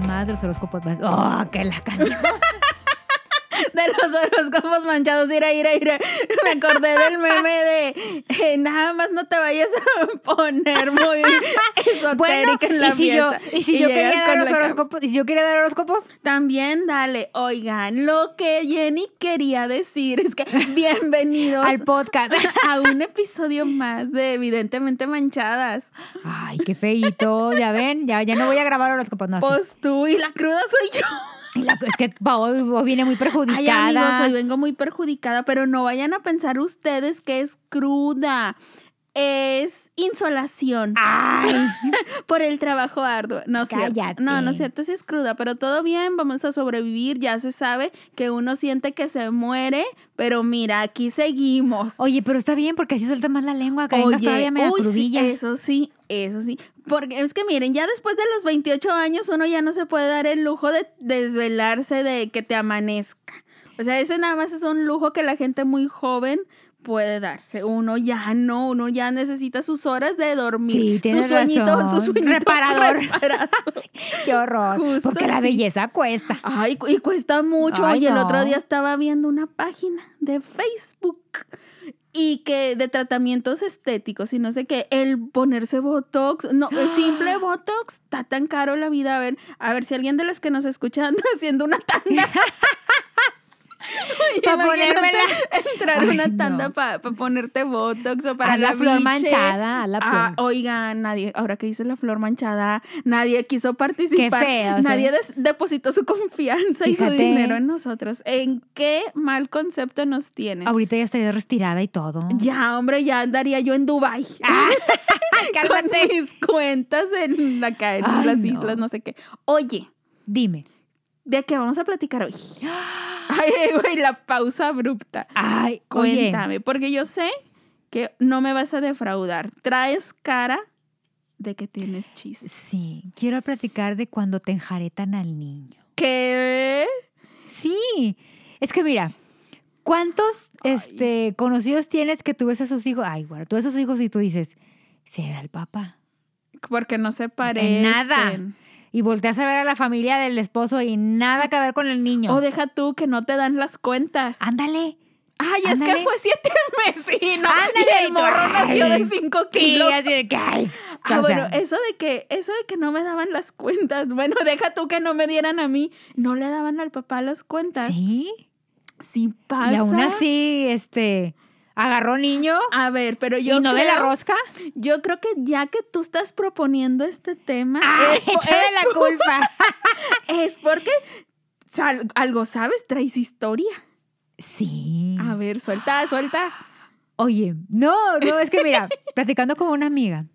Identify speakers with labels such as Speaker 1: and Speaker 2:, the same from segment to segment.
Speaker 1: los horóscopos más. ¡Oh, que la canción!
Speaker 2: De los horóscopos manchados. Ira, ira, ira. Me acordé del meme de eh, nada más no te vayas a poner muy esotérica
Speaker 1: Bueno,
Speaker 2: en la
Speaker 1: y si yo,
Speaker 2: fiesta.
Speaker 1: y si yo quería dar los horóscopos, y si yo quería dar horóscopos,
Speaker 2: También dale, oigan, lo que Jenny quería decir es que bienvenidos
Speaker 1: al podcast.
Speaker 2: a un episodio más de Evidentemente Manchadas.
Speaker 1: Ay, qué feito. Ya ven, ya, ya no voy a grabar horóscopos. No.
Speaker 2: Pues tú y la cruda soy yo.
Speaker 1: La- es que hoy viene muy
Speaker 2: Ay,
Speaker 1: perjudicada.
Speaker 2: amigos, hoy vengo muy perjudicada, pero no vayan a pensar ustedes que es cruda. Es insolación
Speaker 1: Ay,
Speaker 2: por el trabajo arduo. No es cierto.
Speaker 1: Cállate.
Speaker 2: No, no es cierto, sí es cruda, pero todo bien, vamos a sobrevivir. Ya se sabe que uno siente que se muere, pero mira, aquí seguimos.
Speaker 1: oye, pero está bien porque así suelta más la lengua. Que todavía media
Speaker 2: uy, sí, eso sí, eso sí. Porque es que miren, ya después de los 28 años uno ya no se puede dar el lujo de desvelarse de que te amanezca. O sea, ese nada más es un lujo que la gente muy joven puede darse. Uno ya no, uno ya necesita sus horas de dormir.
Speaker 1: Sí, tienes
Speaker 2: su sueñito,
Speaker 1: razón.
Speaker 2: su sueñito
Speaker 1: Reparador.
Speaker 2: reparador.
Speaker 1: Qué horror.
Speaker 2: Justo
Speaker 1: porque la belleza cuesta.
Speaker 2: Ay, y cuesta mucho.
Speaker 1: Ay,
Speaker 2: Oye, el otro día estaba viendo una página de Facebook y que de tratamientos estéticos y no sé qué, el ponerse Botox, no, el simple Botox, está tan caro la vida. A ver, a ver si alguien de las que nos escuchan haciendo una tanda. Oye,
Speaker 1: Pa'
Speaker 2: imagínate
Speaker 1: ponérmela.
Speaker 2: Entrar
Speaker 1: Ay,
Speaker 2: una
Speaker 1: no.
Speaker 2: tanda para poner Botox o para
Speaker 1: Haz la
Speaker 2: la
Speaker 1: flor manchada, haz la
Speaker 2: Ah, oigan, nadie, ahora que dice la flor manchada, nadie quiso participar.
Speaker 1: feo,
Speaker 2: nadie des- depositó su confianza y su dinero en nosotros. ¿En qué mal concepto nos tienen?
Speaker 1: Ahorita ya estaría retirada y todo.
Speaker 2: Ya, hombre, ya andaría yo en Dubai
Speaker 1: Ah,
Speaker 2: con mis cuentas en acá en
Speaker 1: Ay,
Speaker 2: las
Speaker 1: no.
Speaker 2: islas, no sé qué. Oye,
Speaker 1: Dime.
Speaker 2: ¿de qué vamos a platicar hoy? Ay, güey, la pausa abrupta.
Speaker 1: Ay, oye.
Speaker 2: Cuéntame, porque yo sé que no me vas a defraudar. Traes cara de que tienes chiste.
Speaker 1: Sí, quiero platicar de cuando te enjaretan al niño.
Speaker 2: ¿Qué?
Speaker 1: Sí, es que mira, ¿cuántos
Speaker 2: Ay,
Speaker 1: este, conocidos tienes que tú ves a sus hijos? Ay, bueno, tú ves a sus hijos y tú dices, ¿será el papá?
Speaker 2: Porque no se parecen.
Speaker 1: nada. Y volteas a ver a la familia del esposo y nada que ver con el niño.
Speaker 2: O deja tú que no te dan las cuentas.
Speaker 1: Ándale.
Speaker 2: Ay, es que fue siete meses. y no-
Speaker 1: Ándale,
Speaker 2: y el morro nació de cinco
Speaker 1: Sí,
Speaker 2: kilos.
Speaker 1: así de que, ay.
Speaker 2: Ah,
Speaker 1: o sea,
Speaker 2: bueno, eso de que, eso de que no me daban las cuentas. Bueno, deja tú que no me dieran a mí. No le daban al papá las cuentas.
Speaker 1: sí.
Speaker 2: Sí pasa.
Speaker 1: Y aún así, este, agarró niño
Speaker 2: A ver, pero yo
Speaker 1: y no ve la rosca.
Speaker 2: Yo creo que ya que tú estás proponiendo este tema,
Speaker 1: Ay,
Speaker 2: es,
Speaker 1: la culpa.
Speaker 2: es porque sal- algo sabes, traes historia.
Speaker 1: Sí.
Speaker 2: A ver, suelta, suelta.
Speaker 1: Oye, no, no, es que mira, platicando con una amiga,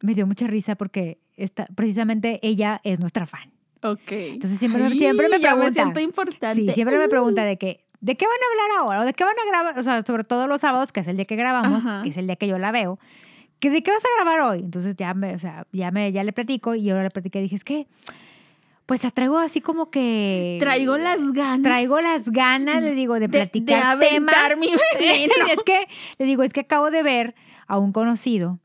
Speaker 1: me dio mucha risa porque esta, precisamente ella es nuestra fan.
Speaker 2: Ok.
Speaker 1: Entonces siempre,
Speaker 2: Ay,
Speaker 1: siempre me
Speaker 2: ya
Speaker 1: pregunta.
Speaker 2: me siento importante.
Speaker 1: Sí, siempre me
Speaker 2: Uh.
Speaker 1: pregunta de que, ¿de qué van a hablar ahora? ¿O de qué van a grabar? O sea, sobre todo los sábados, que es el día que grabamos,
Speaker 2: Ajá.
Speaker 1: que es el día que yo la veo. que ¿De qué vas a grabar hoy? Entonces ya me, o sea, ya me, ya le platico y ahora le platiqué. Dije, es que, pues traigo así como que...
Speaker 2: Traigo las ganas
Speaker 1: Traigo las ganas, le digo, de
Speaker 2: de, de
Speaker 1: platicar temas.
Speaker 2: aventar mi veneno.
Speaker 1: es que, le digo, es que acabo de ver a un conocido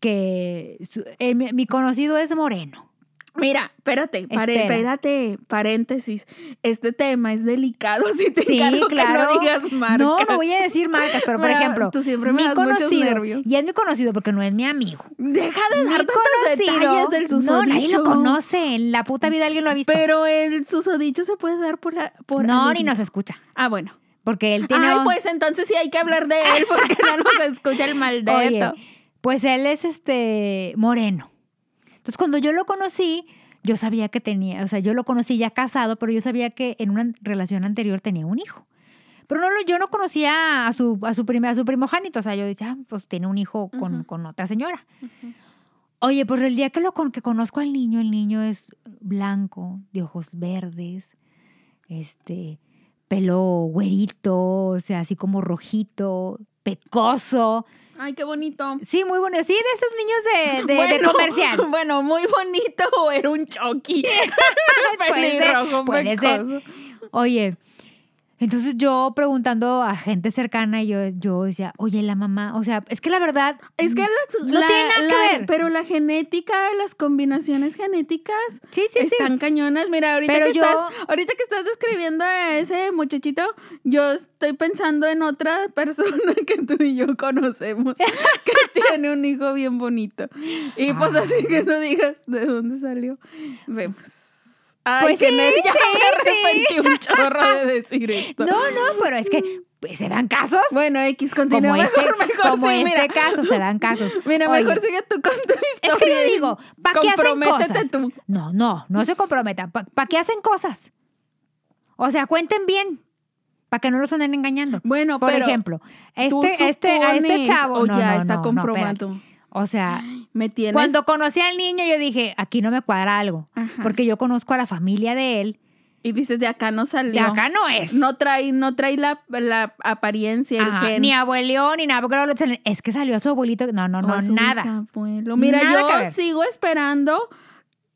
Speaker 1: que su- eh, mi, mi conocido es moreno.
Speaker 2: Mira, espérate, pare- espérate, paréntesis. Este tema es delicado, si te
Speaker 1: Sí, claro.
Speaker 2: que no digas marcas.
Speaker 1: No, no voy a decir marcas, pero por
Speaker 2: Mira,
Speaker 1: ejemplo,
Speaker 2: tú siempre me das muchos nervios.
Speaker 1: Y es mi conocido porque no es mi amigo.
Speaker 2: Deja de dar tantos
Speaker 1: conocido,
Speaker 2: detalles del susodicho.
Speaker 1: No, nadie lo conoce. En la puta vida alguien lo ha visto.
Speaker 2: Pero el susodicho se puede dar por la... Por
Speaker 1: no, ni nos escucha.
Speaker 2: Ah, bueno.
Speaker 1: Porque él tiene.
Speaker 2: Ay,
Speaker 1: un-
Speaker 2: pues entonces sí hay que hablar de él porque no nos escucha el maldito.
Speaker 1: Oye, pues él es este moreno. Entonces, cuando yo lo conocí, yo sabía que tenía, o sea, yo lo conocí ya casado, pero yo sabía que en una relación anterior tenía un hijo. Pero no, lo- yo no conocía a su, a su, primer, a su primogénito. O sea, yo decía, ah, pues tiene un hijo con, con otra señora. Oye, pues el día que lo con, que conozco al niño, el niño es blanco, de ojos verdes, este, pelo güerito, o sea, así como rojito, pecoso.
Speaker 2: Ay, qué bonito.
Speaker 1: Sí, muy bueno. Sí, de esos niños de, de, de
Speaker 2: Bueno,
Speaker 1: comercial.
Speaker 2: Bueno, muy bonito o era un choqui.
Speaker 1: Puede ser, puede ser. Oye, Entonces yo preguntando a gente cercana, yo, yo decía, oye, la mamá, o sea, es que la verdad...
Speaker 2: Es que la,
Speaker 1: No
Speaker 2: la-
Speaker 1: tiene nada que ver.
Speaker 2: Pero la genética, las combinaciones genéticas
Speaker 1: Sí, sí, sí.
Speaker 2: están cañonas. Mira, ahorita
Speaker 1: Pero
Speaker 2: que
Speaker 1: yo-
Speaker 2: estás, ahorita que estás describiendo a ese muchachito, yo estoy pensando en otra persona que tú y yo conocemos que tiene un hijo bien bonito. Y pues así
Speaker 1: Ay.
Speaker 2: que no digas de dónde salió. Vemos. Ay,
Speaker 1: Pues
Speaker 2: que
Speaker 1: sí,
Speaker 2: nerd, ya
Speaker 1: sí,
Speaker 2: me arrepentí un chorro de decir esto.
Speaker 1: No, no, pero es que pues, se dan casos.
Speaker 2: Bueno, X,
Speaker 1: como
Speaker 2: continúa
Speaker 1: este,
Speaker 2: mejor, mejor.
Speaker 1: como este
Speaker 2: mira.
Speaker 1: caso, se dan casos.
Speaker 2: Mira,
Speaker 1: Oye,
Speaker 2: mejor sigue tú con tu
Speaker 1: Es
Speaker 2: historia.
Speaker 1: que yo digo, ¿para qué hacen cosas?
Speaker 2: tú.
Speaker 1: No, no, no se comprometan. ¿Para qué hacen cosas? O sea, cuenten bien. Para que no los anden engañando.
Speaker 2: Bueno,
Speaker 1: Por
Speaker 2: pero
Speaker 1: ejemplo, este, este, a este chavo.
Speaker 2: o
Speaker 1: no,
Speaker 2: ya
Speaker 1: no,
Speaker 2: está
Speaker 1: no,
Speaker 2: comprobado.
Speaker 1: O sea,
Speaker 2: Me tienes.
Speaker 1: cuando conocí al niño, yo dije, aquí no me cuadra algo.
Speaker 2: Ajá.
Speaker 1: Porque yo conozco a la familia de él.
Speaker 2: Y dices, de acá no salió.
Speaker 1: De acá no es.
Speaker 2: No trae, no trae la, la apariencia, el gen.
Speaker 1: ni abuelo, ni nada. Porque es que salió a su abuelito. No, no, no, nada.
Speaker 2: Mira,
Speaker 1: Nada
Speaker 2: yo sigo esperando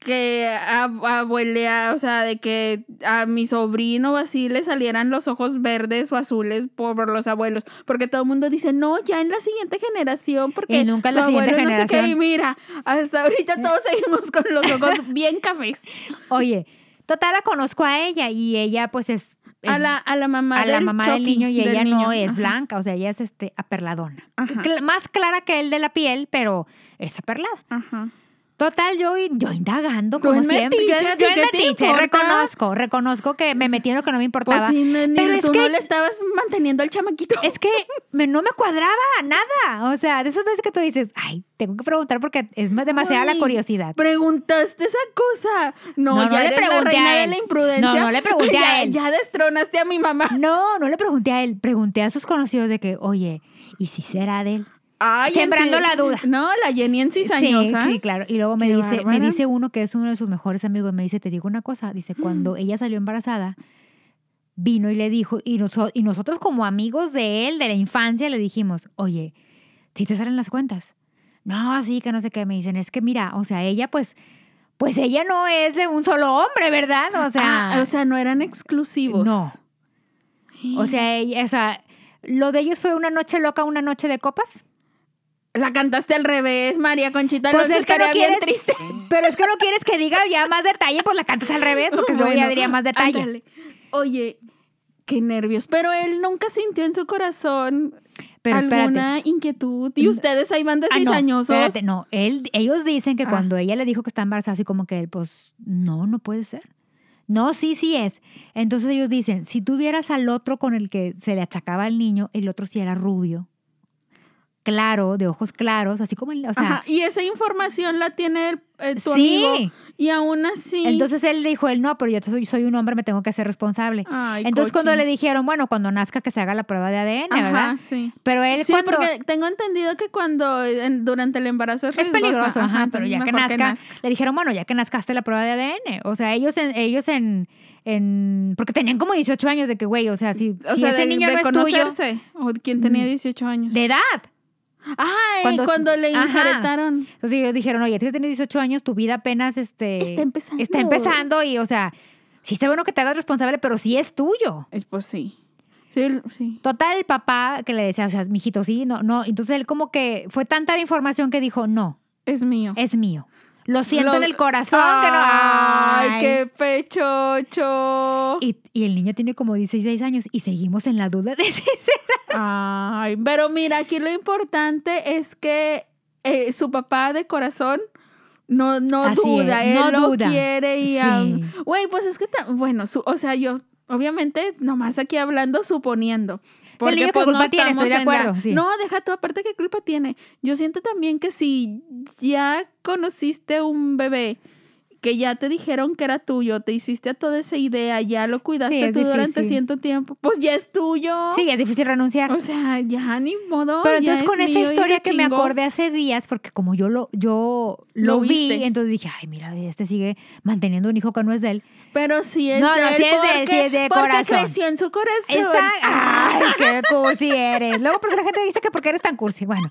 Speaker 2: que a, abuelea, o sea, de que a mi sobrino o así le salieran los ojos verdes o azules por los abuelos. Porque todo el mundo dice, no, ya en la siguiente generación, porque
Speaker 1: Y nunca en la siguiente
Speaker 2: abuelo no sé qué".
Speaker 1: generación.
Speaker 2: Y mira, hasta ahorita todos seguimos con los ojos bien cafés.
Speaker 1: Oye, total la conozco a ella y ella pues es... es
Speaker 2: A la, a la mamá,
Speaker 1: a la
Speaker 2: del
Speaker 1: mamá del niño y
Speaker 2: del
Speaker 1: ella no
Speaker 2: niño.
Speaker 1: es
Speaker 2: Ajá.
Speaker 1: blanca, o sea, ella es este aperladona.
Speaker 2: Ajá.
Speaker 1: Más clara que él de la piel, pero es aperlada.
Speaker 2: Ajá.
Speaker 1: Total, yo, yo indagando como siempre. Yo,
Speaker 2: metiche,
Speaker 1: yo
Speaker 2: ¿a qué te
Speaker 1: metiche, reconozco, reconozco que me metí en lo que no me
Speaker 2: Pues
Speaker 1: importaba.
Speaker 2: sí, no, ni-
Speaker 1: Pero es
Speaker 2: tú
Speaker 1: que-
Speaker 2: no le estabas manteniendo al chamaquito.
Speaker 1: Es que me- no me cuadraba nada. O sea, de esas veces que tú dices, ay, tengo que preguntar porque es demasiada la curiosidad.
Speaker 2: Preguntaste esa cosa. No,
Speaker 1: No, no
Speaker 2: ya
Speaker 1: le
Speaker 2: eres la
Speaker 1: pregunté
Speaker 2: reina
Speaker 1: a
Speaker 2: de
Speaker 1: él.
Speaker 2: la imprudencia.
Speaker 1: No, no le pregunté a
Speaker 2: ya,
Speaker 1: él.
Speaker 2: Ya destronaste a mi mamá.
Speaker 1: No, no le pregunté a él, pregunté a sus conocidos de que, oye, ¿y si será de él?
Speaker 2: Ay,
Speaker 1: Sembrando
Speaker 2: en
Speaker 1: la duda.
Speaker 2: No, la Jenny en cizañosa.
Speaker 1: Sí, sí, claro. Y luego me
Speaker 2: Qué
Speaker 1: dice, me dice uno que es uno de sus mejores amigos, me dice, te digo una cosa, dice, cuando ella salió embarazada, vino y le dijo, y, noso- y nosotros como amigos de él, de la infancia, le dijimos, oye, si te salen las cuentas. No, sí, que no sé qué. Me dicen, es que mira, o sea, ella pues, pues ella no es de un solo hombre, ¿verdad? O sea,
Speaker 2: Ah, o sea, no eran exclusivos.
Speaker 1: No. o sea, ella, o sea, lo de ellos fue una noche loca, una noche de copas.
Speaker 2: La cantaste al revés, María Conchita.
Speaker 1: Pues es que no
Speaker 2: estaría bien triste.
Speaker 1: Pero es que no quieres que diga ya más detalle, pues la cantas al revés, porque luego ya diría más detalle.
Speaker 2: ándale. Oye, qué nervios. Pero él nunca sintió en su corazón
Speaker 1: Pero espérate.
Speaker 2: alguna inquietud. Y ustedes ahí van de
Speaker 1: Ah, no,
Speaker 2: cizañosos.
Speaker 1: espérate, no, él, ellos dicen que
Speaker 2: Ah.
Speaker 1: cuando ella le dijo que está embarazada, así como que él, pues, no, no puede ser. No, sí, sí es. Entonces ellos dicen, si tuvieras al otro con el que se le achacaba al niño, el otro sí era rubio, claro, de ojos claros, así como, el, o sea,
Speaker 2: Ajá, Y esa información la tiene el- eh, tu
Speaker 1: sí.
Speaker 2: amigo. Y aún así.
Speaker 1: Entonces él dijo, él no, pero yo soy, soy un hombre, me tengo que hacer responsable.
Speaker 2: Ay,
Speaker 1: Entonces cuando le dijeron, bueno, cuando nazca que se haga la prueba de ADN,
Speaker 2: Ajá,
Speaker 1: ¿verdad?
Speaker 2: sí.
Speaker 1: Pero él
Speaker 2: Sí,
Speaker 1: cuando...
Speaker 2: porque tengo entendido que cuando en- durante el embarazo es,
Speaker 1: Es peligroso, ajá, pero ya que nazca, le dijeron, bueno, ya que nazcaste la prueba de ADN. O sea, ellos en, ellos en, en porque tenían como 18 años de que, güey, o sea, si,
Speaker 2: O
Speaker 1: si
Speaker 2: sea,
Speaker 1: ese
Speaker 2: de,
Speaker 1: niño
Speaker 2: de
Speaker 1: no es tuyo.
Speaker 2: O quien tenía
Speaker 1: Mm.
Speaker 2: 18 años.
Speaker 1: de edad.
Speaker 2: Ay,
Speaker 1: Cuando-
Speaker 2: cuando, le
Speaker 1: ajá.
Speaker 2: injertaron.
Speaker 1: Entonces ellos dijeron, oye, si tienes 18 años, tu vida apenas este,
Speaker 2: Está empezando.
Speaker 1: está empezando y, o sea, sí está bueno que te hagas responsable, pero sí es tuyo.
Speaker 2: Eh, Pues sí. Sí, sí.
Speaker 1: Total, el papá que le decía, o sea, mijito, sí, no, no. Entonces él como que fue tanta la información que dijo, no,
Speaker 2: Es mío.
Speaker 1: es mío. Lo siento
Speaker 2: Lo-
Speaker 1: en el corazón que no.
Speaker 2: Ay,
Speaker 1: Ay.
Speaker 2: qué pechocho.
Speaker 1: Y, y el niño tiene como 16 años y seguimos en la duda de si será.
Speaker 2: Ay, pero mira, aquí lo importante es que eh, su papá de corazón no, no
Speaker 1: Así
Speaker 2: duda,
Speaker 1: es,
Speaker 2: él
Speaker 1: no
Speaker 2: lo
Speaker 1: duda.
Speaker 2: quiere y...
Speaker 1: Sí.
Speaker 2: Güey, pues es que, bueno, su- o sea, yo, obviamente, nomás aquí hablando, suponiendo. Porque,
Speaker 1: qué
Speaker 2: pues,
Speaker 1: culpa tiene, estoy de
Speaker 2: la-
Speaker 1: acuerdo, sí.
Speaker 2: No, deja tú, aparte, ¿qué culpa tiene? Yo siento también que si ya conociste un bebé que ya te dijeron que era tuyo, te hiciste a toda esa idea, ya lo cuidaste
Speaker 1: Sí,
Speaker 2: tú durante cierto tiempo, pues ya es tuyo.
Speaker 1: Sí, es difícil renunciar.
Speaker 2: O sea, ya ni modo.
Speaker 1: Pero entonces
Speaker 2: es
Speaker 1: con esa historia que me acordé hace días, porque como yo lo, yo lo,
Speaker 2: Lo
Speaker 1: vi,
Speaker 2: viste.
Speaker 1: entonces dije, ay, mira, este sigue manteniendo un hijo que no es de él.
Speaker 2: Pero sí es
Speaker 1: No,
Speaker 2: de
Speaker 1: no,
Speaker 2: él
Speaker 1: sí es de él,
Speaker 2: porque,
Speaker 1: sí es de
Speaker 2: porque
Speaker 1: corazón.
Speaker 2: creció en su corazón.
Speaker 1: Exacto. Ay, qué cursi eres. Luego, pues la gente dice que porque eres tan cursi. Bueno,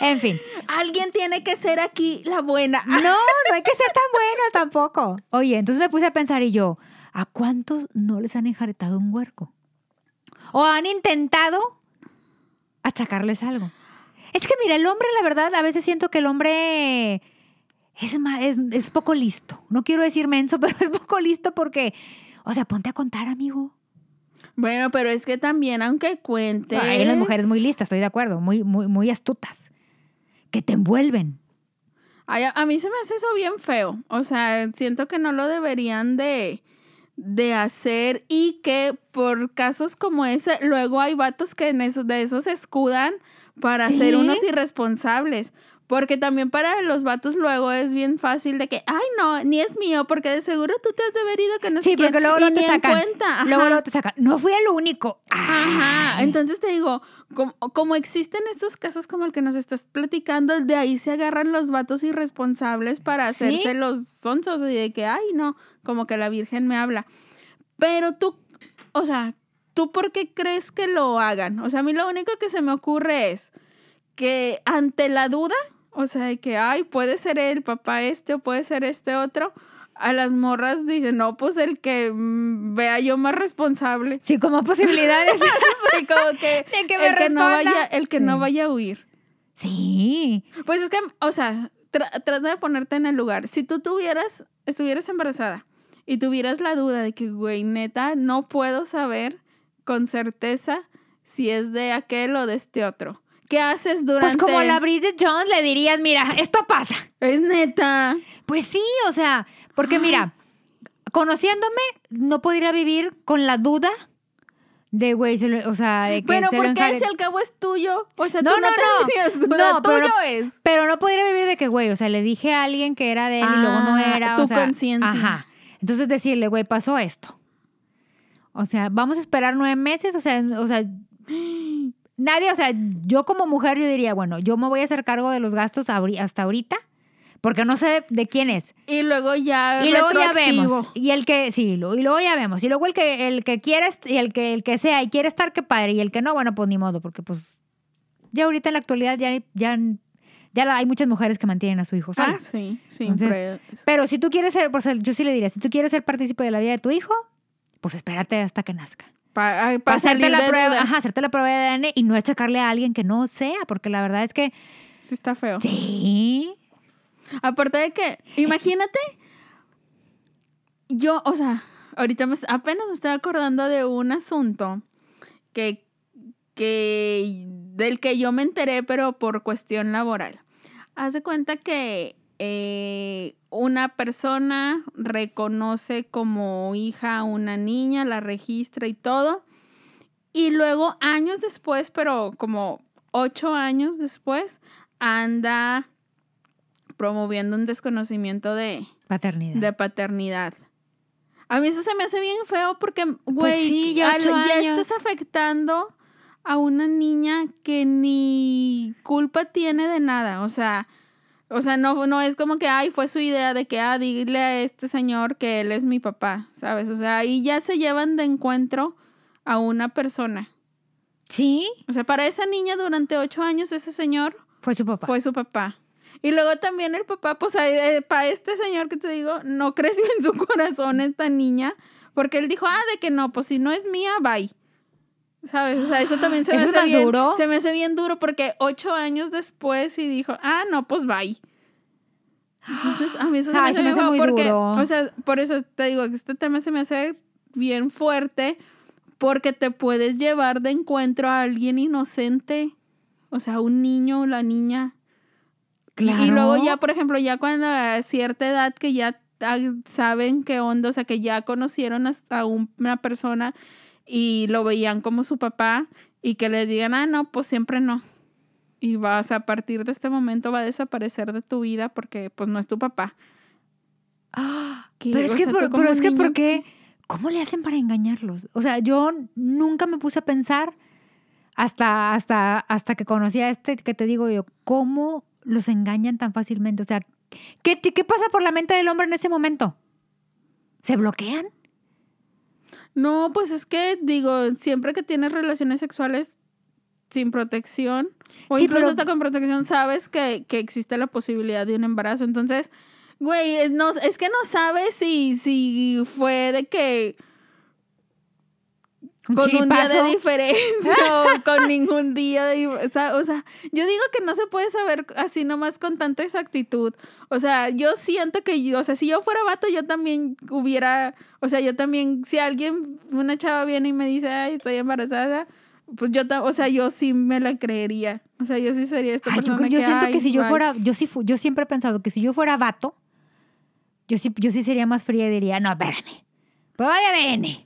Speaker 1: en fin.
Speaker 2: Alguien tiene que ser aquí la buena.
Speaker 1: No, no hay que ser tan buenas tampoco. Oye, entonces me puse a pensar y yo, ¿a cuántos no les han enjaretado un huerco? o han intentado achacarles algo. Es que mira, el hombre, la verdad, a veces siento que el hombre es, es, es poco listo. No quiero decir menso, pero es poco listo porque, o sea, ponte a contar, amigo.
Speaker 2: Bueno, pero es que también, aunque cuentes.
Speaker 1: Hay unas mujeres muy listas, estoy de acuerdo, muy, muy, muy astutas, que te envuelven.
Speaker 2: Ay, a, a mí se me hace eso bien feo. O sea, siento que no lo deberían de, de hacer y que por casos como ese, luego hay vatos que en eso, de esos se escudan para
Speaker 1: Sí.
Speaker 2: ser unos irresponsables. Porque también para los vatos luego es bien fácil de que, ay, no, ni es mío, porque de seguro tú te has de haber ido que no sé
Speaker 1: Sí,
Speaker 2: quién",
Speaker 1: porque luego no te sacan.
Speaker 2: cuenta.
Speaker 1: Luego, luego te sacan. No fui el único.
Speaker 2: Ajá, entonces te digo, como, como existen estos casos como el que nos estás platicando, de ahí se agarran los vatos irresponsables para
Speaker 1: Sí.
Speaker 2: hacerse los sonsos y de que, ay, no, como que la Virgen me habla. Pero tú, o sea, ¿tú por qué crees que lo hagan? O sea, a mí lo único que se me ocurre es que ante la duda, o sea, de que, ay, puede ser el papá este o puede ser este otro, a las morras dicen, no, pues el que mm, vea yo más responsable.
Speaker 1: Sí, como posibilidades.
Speaker 2: Sí, como que,
Speaker 1: De que me
Speaker 2: el que no vaya, el que no
Speaker 1: Sí.
Speaker 2: vaya a huir.
Speaker 1: sí.
Speaker 2: Pues es que, o sea, tra- trata de ponerte en el lugar. Si tú tuvieras, estuvieras embarazada y tuvieras la duda de que, güey, neta, no puedo saber con certeza si es de aquel o de este otro. ¿Qué haces durante?
Speaker 1: Pues como la Bridget Jones le dirías, mira, esto pasa.
Speaker 2: Es neta.
Speaker 1: Pues sí, o sea, porque mira, conociéndome, no podría vivir con la duda de, güey, se lo- o sea, de que
Speaker 2: Pero
Speaker 1: se
Speaker 2: porque al cabo es tuyo. O sea,
Speaker 1: No,
Speaker 2: tú no,
Speaker 1: no, no.
Speaker 2: tendrías duda.
Speaker 1: No, pero
Speaker 2: tuyo
Speaker 1: no-
Speaker 2: es.
Speaker 1: Pero no podría vivir de que, güey, o sea, le dije a alguien que era de él y luego no
Speaker 2: Ah,
Speaker 1: era. o
Speaker 2: tu
Speaker 1: sea,
Speaker 2: conciencia.
Speaker 1: Ajá. Entonces decirle, güey, pasó esto. O sea, vamos a esperar nueve meses, o sea, o sea, nadie, o sea, yo como mujer yo diría, bueno, yo me voy a hacer cargo de los gastos hasta ahorita, porque no sé de quién es.
Speaker 2: Y luego ya.
Speaker 1: Y luego ya vemos. Y el que, sí, lo- y luego ya vemos. Y luego el que, el que quiere, y el que, el que sea y quiere estar, qué padre. Y el que no, bueno, pues ni modo, porque pues ya ahorita en la actualidad ya, ya, ya hay muchas mujeres que mantienen a su hijo solo.
Speaker 2: Ah, sí, siempre.
Speaker 1: Pero si tú quieres ser, pues yo sí le diría, si tú quieres ser partícipe de la vida de tu hijo, pues espérate hasta que nazca.
Speaker 2: Para, ay,
Speaker 1: Para
Speaker 2: para
Speaker 1: hacerte la prueba,
Speaker 2: dudas.
Speaker 1: ajá, hacerte la prueba de ADN y no achacarle a alguien que no sea, porque la verdad es que
Speaker 2: Sí, está feo.
Speaker 1: sí.
Speaker 2: Aparte de que, imagínate, yo, o sea, ahorita me- apenas me estoy acordando de un asunto que, que, del que yo me enteré, pero por cuestión laboral. Haz de cuenta que eh, una persona reconoce como hija a una niña, la registra y todo. Y luego, años después, pero como ocho años después, anda promoviendo un desconocimiento de,
Speaker 1: Paternidad.
Speaker 2: de paternidad. A mí eso se me hace bien feo porque, güey,
Speaker 1: sí, ya
Speaker 2: ya estás afectando a una niña que ni culpa tiene de nada. O sea, o sea, no, no es como que, ay, fue su idea de que, ah, dile a este señor que él es mi papá, ¿sabes? O sea, ahí ya se llevan de encuentro a una persona.
Speaker 1: Sí,
Speaker 2: O sea, para esa niña durante ocho años ese señor
Speaker 1: fue su papá.
Speaker 2: fue su papá. Y luego también el papá, pues para este señor que te digo, no creció en su corazón esta niña, porque él dijo, ah, de que no, pues si no es mía, bye. ¿Sabes? O sea, eso también se me
Speaker 1: ¿Eso es
Speaker 2: hace bien
Speaker 1: duro?
Speaker 2: Se me hace bien duro porque ocho años después y dijo, ah, no, pues bye. Entonces, a mí eso se me
Speaker 1: Ay,
Speaker 2: hace,
Speaker 1: se me hace muy
Speaker 2: porque,
Speaker 1: duro.
Speaker 2: o sea, por eso te digo que este tema se me hace bien fuerte porque te puedes llevar de encuentro a alguien inocente, o sea, un niño o la niña. Y-
Speaker 1: Claro.
Speaker 2: Y, luego ya, por ejemplo, ya cuando a cierta edad que ya saben qué onda, o sea, que ya conocieron un- una persona y lo veían como su papá y que les digan, ah, no, pues siempre no. Y vas a partir de este momento va a desaparecer de tu vida porque pues no es tu papá.
Speaker 1: Ah,
Speaker 2: ¿Qué?
Speaker 1: Pero es
Speaker 2: O
Speaker 1: que, por, pero es que,
Speaker 2: niño,
Speaker 1: ¿por qué? ¿Cómo le hacen para engañarlos? O sea, yo nunca me puse a pensar hasta, hasta, hasta que conocí a este que te digo yo, ¿cómo los engañan tan fácilmente? O sea, ¿qué, qué pasa por la mente del hombre en ese momento? ¿Se bloquean?
Speaker 2: No, pues es que digo, siempre que tienes relaciones sexuales sin protección, o
Speaker 1: Sí,
Speaker 2: incluso
Speaker 1: pero-
Speaker 2: hasta con protección, sabes que, que existe la posibilidad de un embarazo. Entonces, güey, es, no, es que no sabes si, si fue de que Con un día de diferencia o con ningún día de o sea, o sea, yo digo que no se puede saber así nomás con tanta exactitud. O sea, yo siento que yo, o sea, si yo fuera vato, yo también hubiera, o sea, yo también, si alguien, una chava viene y me dice, ay, estoy embarazada, pues yo, o sea, yo sí me la creería. O sea, yo sí sería esta
Speaker 1: Ay, yo,
Speaker 2: persona
Speaker 1: yo siento
Speaker 2: "Ay,
Speaker 1: que si yo
Speaker 2: bye".
Speaker 1: fuera, yo sí, fu- yo siempre he pensado que si yo fuera vato, yo sí, yo sí sería más fría y diría, no, espérame, prueba de ADN.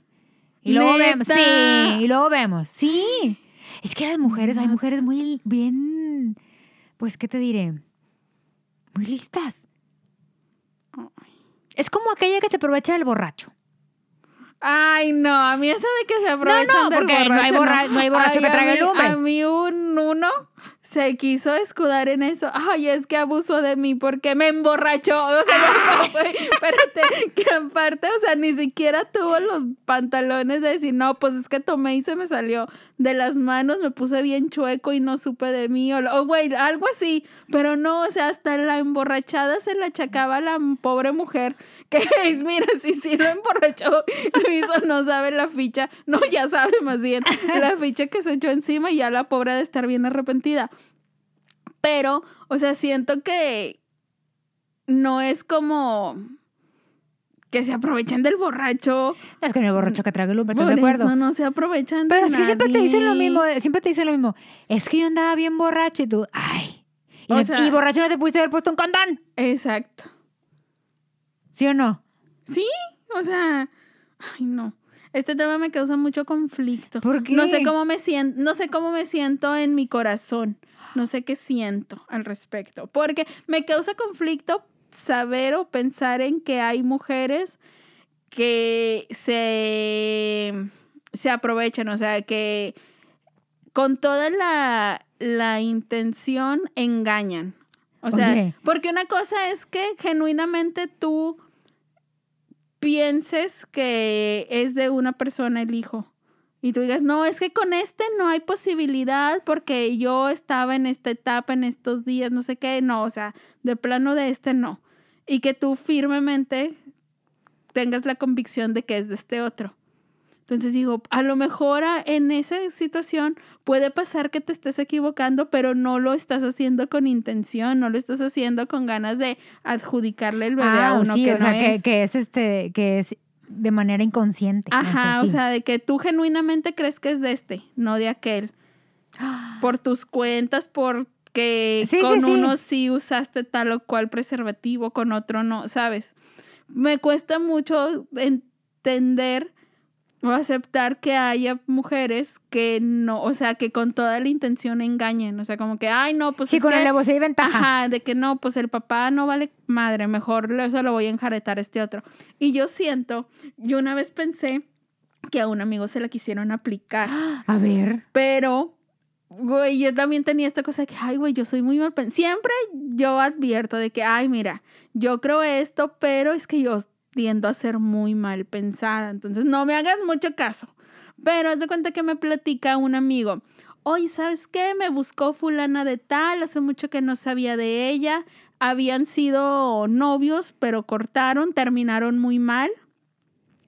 Speaker 1: Y luego vemos, sí, y luego vemos, sí. Es que las mujeres, hay mujeres muy bien, pues, ¿qué te diré? Muy listas. Es como aquella que se aprovecha del borracho.
Speaker 2: Ay, no, a mí eso de que se aprovechan
Speaker 1: no,
Speaker 2: del
Speaker 1: porque no hay
Speaker 2: borracho,
Speaker 1: borra- no hay borracho que
Speaker 2: Ay, a
Speaker 1: trague
Speaker 2: mí-
Speaker 1: lumbre.
Speaker 2: A mí un uno se quiso escudar en eso. Ay, es que abusó de mí porque me emborrachó. O sea, fue- espérate, que aparte, o sea, ni siquiera tuvo los pantalones de decir, no, pues es que tomé y se me salió de las manos, me puse bien chueco y no supe de mí. O, güey, algo así. Pero no, o sea, hasta la emborrachada se la achacaba a la pobre mujer. Que es, mira, si sí lo emborrachó, lo hizo, no sabe la ficha. No, ya sabe más bien la ficha que se echó encima y ya la pobre de estar bien arrepentida. Pero, o sea, siento que no es como que se aprovechan del borracho.
Speaker 1: Es que no hay borracho que lumbre, ¿estás
Speaker 2: Por
Speaker 1: de acuerdo?
Speaker 2: eso no se aprovechan de
Speaker 1: Pero es que siempre te dicen lo mismo, siempre te dicen lo mismo. Es que yo andaba bien borracho y tú, ay. Y,
Speaker 2: O
Speaker 1: no-
Speaker 2: sea-
Speaker 1: y borracho no te pudiste haber puesto un condón,
Speaker 2: Exacto.
Speaker 1: ¿Sí o no?
Speaker 2: Sí, o sea, ay no. Este tema me causa mucho conflicto.
Speaker 1: ¿Por qué?
Speaker 2: No sé cómo me siento, no sé cómo me siento en mi corazón. No sé qué siento al respecto, porque me causa conflicto saber o pensar en que hay mujeres que se, se aprovechan, o sea, que con toda la, la intención engañan. O sea,
Speaker 1: Oye.
Speaker 2: porque una cosa es que genuinamente tú pienses que es de una persona el hijo. Y tú digas, no, es que con este no hay posibilidad porque yo estaba en esta etapa, en estos días, no sé qué, no, o sea, de plano de este no. Y que tú firmemente tengas la convicción de que es de este otro. Entonces digo, a lo mejor en esa situación puede pasar que te estés equivocando, pero no lo estás haciendo con intención, no lo estás haciendo con ganas de adjudicarle el bebé a
Speaker 1: Ah,
Speaker 2: uno
Speaker 1: sí,
Speaker 2: que
Speaker 1: o sea,
Speaker 2: no
Speaker 1: que,
Speaker 2: es.
Speaker 1: que es este, que es de manera inconsciente. no sé,
Speaker 2: Ajá, o sea, de que tú genuinamente crees que es de este, no de aquel. Por tus cuentas, porque
Speaker 1: sí,
Speaker 2: con
Speaker 1: sí.
Speaker 2: uno sí usaste tal o cual preservativo, con otro no, ¿sabes? Me cuesta mucho entender o aceptar que haya mujeres que no, o sea, que con toda la intención engañen, o sea, como que, ay, no, pues
Speaker 1: sí,
Speaker 2: es
Speaker 1: con
Speaker 2: que...
Speaker 1: alevosía y ventaja.
Speaker 2: Ajá, de que no, pues el papá no vale madre, mejor le- se lo voy a enjaretar a este otro. Y yo siento, yo una vez pensé que a un amigo se la quisieron aplicar,
Speaker 1: A ver.
Speaker 2: pero, güey, yo también tenía esta cosa de que, ay, güey, yo soy muy mal pensada. Siempre yo advierto de que, ay, mira, yo creo esto, pero es que yo tiendo a ser muy mal pensada, entonces no me hagas mucho caso. Pero haz de cuenta que me platica un amigo. Oye, ¿sabes qué? Me buscó fulana de tal, hace mucho que no sabía de ella. Habían sido novios, pero cortaron, terminaron muy mal.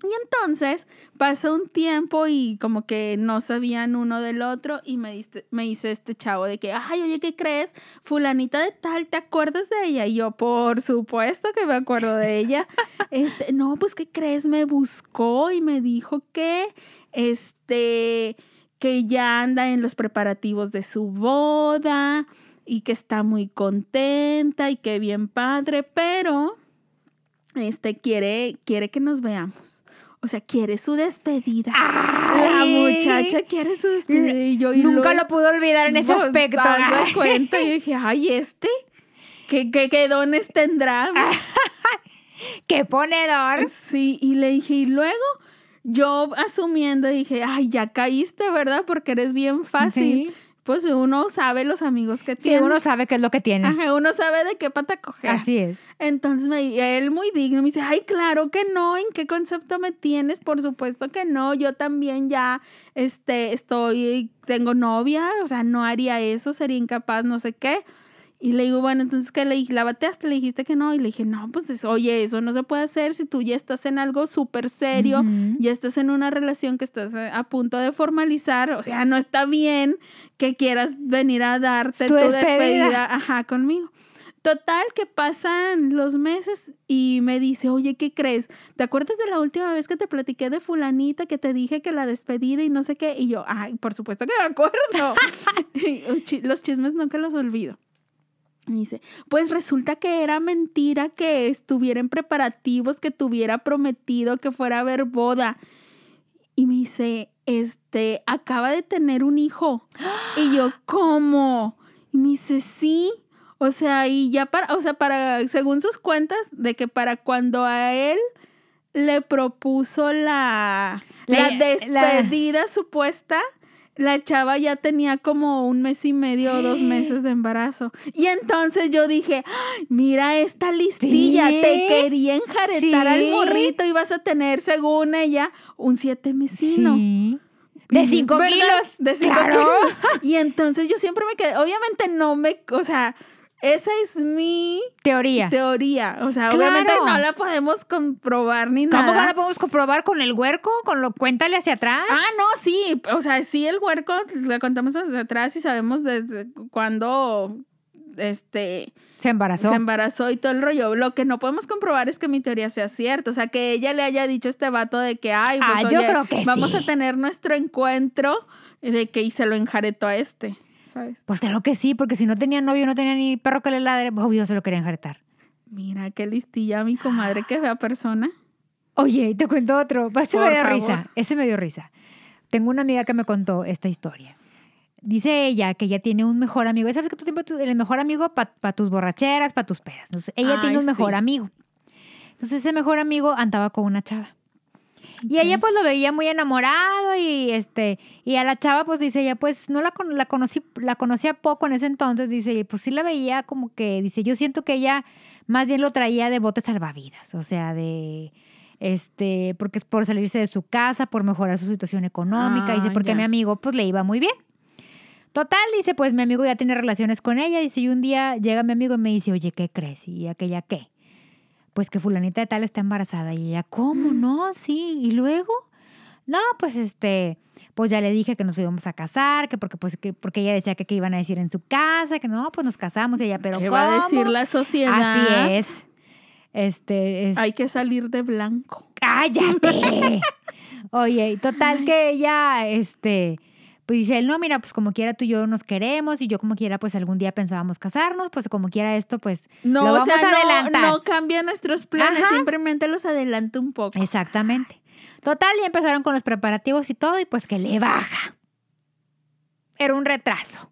Speaker 2: Y entonces pasó un tiempo y como que no sabían uno del otro y me, diste- me hizo este chavo de que, ay, oye, ¿qué crees? Fulanita de tal, ¿te acuerdas de ella? Y yo, por supuesto que me acuerdo de ella. Este, no, pues, ¿qué crees? Me buscó y me dijo que, este, que ya anda en los preparativos de su boda y que está muy contenta y que bien padre, pero este quiere quiere que nos veamos. O sea, quiere su despedida. La muchacha quiere su despedida y yo y
Speaker 1: Nunca lo pudo olvidar en ese aspecto. Ay.
Speaker 2: cuenta y dije, ay, este, ¿qué, qué, qué dones tendrá?
Speaker 1: ¡Qué ponedor!
Speaker 2: Sí, y le dije, y luego yo asumiendo dije, ay, ya caíste, ¿verdad? Porque eres bien fácil.
Speaker 1: Sí.
Speaker 2: Pues uno sabe los amigos que
Speaker 1: Sí,
Speaker 2: tiene.
Speaker 1: uno sabe qué es lo que tiene.
Speaker 2: Ajá, uno sabe de qué pata coger.
Speaker 1: Así es.
Speaker 2: Entonces me, él muy digno me dice, ay, claro que no, ¿en qué concepto me tienes? Por supuesto que no, yo también ya este, estoy, tengo novia, o sea, no haría eso, sería incapaz, no sé qué. Y le digo, bueno, entonces, ¿qué le dije? ¿La bateaste? Le dijiste que no. Y le dije, no, pues, oye, eso no se puede hacer si tú ya estás en algo súper serio,
Speaker 1: Ujú.
Speaker 2: ya estás en una relación que estás eh, a punto de formalizar. O sea, no está bien que quieras venir a darte
Speaker 1: Tu
Speaker 2: tu,
Speaker 1: despedida.
Speaker 2: despedida, ajá, conmigo. Total, que pasan los meses y me dice, oye, ¿qué crees? ¿Te acuerdas de la última vez que te platiqué de fulanita que te dije que la despedida y no sé qué? Y yo, ay, por supuesto que me acuerdo. Uh, los chismes nunca los olvido. Y dice, pues resulta que era mentira que estuviera en preparativos, que tuviera prometido que fuera a ver boda. Y me dice, este, acaba de tener un hijo. Y yo, ¿cómo? Y me dice, sí. O sea, y ya para, o sea, para, según sus cuentas, de que para cuando a él le propuso la,
Speaker 1: La-
Speaker 2: la,
Speaker 1: la-
Speaker 2: despedida supuesta, la chava ya tenía como un mes y medio o dos meses de embarazo. Y entonces yo dije, "Ay, mira esta listilla,
Speaker 1: Sí.
Speaker 2: te quería enjaretar al morrito y vas a tener, según ella, un siete mesino.
Speaker 1: Sí. De cinco
Speaker 2: ¿Verdad?
Speaker 1: kilos.
Speaker 2: De cinco
Speaker 1: Claro.
Speaker 2: kilos. Y entonces yo siempre me quedé, obviamente no me, o sea, esa es mi
Speaker 1: Teoría.
Speaker 2: teoría. O sea,
Speaker 1: Claro.
Speaker 2: obviamente no la podemos comprobar ni
Speaker 1: ¿Cómo
Speaker 2: nada.
Speaker 1: que la podemos comprobar con el huerco? Con lo cuéntale hacia atrás.
Speaker 2: Ah, no, sí. O sea, sí, el huerco le contamos desde atrás y sabemos desde cuándo este,
Speaker 1: Se embarazó.
Speaker 2: se embarazó y todo el rollo. Lo que no podemos comprobar es que mi teoría sea cierta. O sea, que ella le haya dicho a este vato de que, ay, pues
Speaker 1: Ah, yo creo que
Speaker 2: vamos
Speaker 1: sí.
Speaker 2: a tener nuestro encuentro de que y se lo enjaretó a este, ¿sabes?
Speaker 1: Pues claro que sí, porque si no tenía novio, no tenía ni perro que le ladre, obvio se lo querían enjaretar.
Speaker 2: Mira, qué listilla mi comadre que vea persona.
Speaker 1: Oye, te cuento otro. Ese me dio
Speaker 2: favor.
Speaker 1: risa. Ese me dio risa. Tengo una amiga que me contó esta historia. Dice ella que ella tiene un mejor amigo. ¿Sabes que tú tienes el mejor amigo para tus borracheras, para tus pedas? Entonces, ella
Speaker 2: Ay,
Speaker 1: tiene un mejor amigo. Entonces, ese mejor amigo andaba con una chava. Y ella pues lo veía muy enamorado y este y a la chava pues dice ella pues no la, la conocí la conocía poco en ese entonces dice y pues sí la veía como que dice yo siento que ella más bien lo traía de bote salvavidas o sea de este porque es por salirse de su casa por mejorar su situación económica dice
Speaker 2: Ah,
Speaker 1: porque a mi amigo pues le iba muy bien. Total dice pues mi amigo ya tiene relaciones con ella dice y un día llega mi amigo y me dice oye qué crees y aquella qué pues que fulanita de tal está embarazada. Y ella, ¿cómo? No, sí. ¿Y luego? No, pues este, pues ya le dije que nos íbamos a casar, que porque, pues, que, porque ella decía que qué iban a decir en su casa, que no, pues nos casamos. Y ella, pero
Speaker 2: ¿Qué
Speaker 1: ¿cómo?
Speaker 2: va a decir la sociedad?
Speaker 1: Así es. Este, es,
Speaker 2: Hay que salir de blanco.
Speaker 1: cállate. Oye, total que ella, este, pues dice él, no, mira, pues como quiera tú y yo nos queremos y yo como quiera, pues algún día pensábamos casarnos, pues como quiera esto, pues
Speaker 2: No,
Speaker 1: lo
Speaker 2: o
Speaker 1: vamos
Speaker 2: sea,
Speaker 1: a
Speaker 2: no,
Speaker 1: adelantar.
Speaker 2: no cambia nuestros planes,
Speaker 1: Ajá.
Speaker 2: simplemente los adelanto un poco.
Speaker 1: Exactamente. Total, ya empezaron con los preparativos y todo, y pues que le baja. Era un retraso.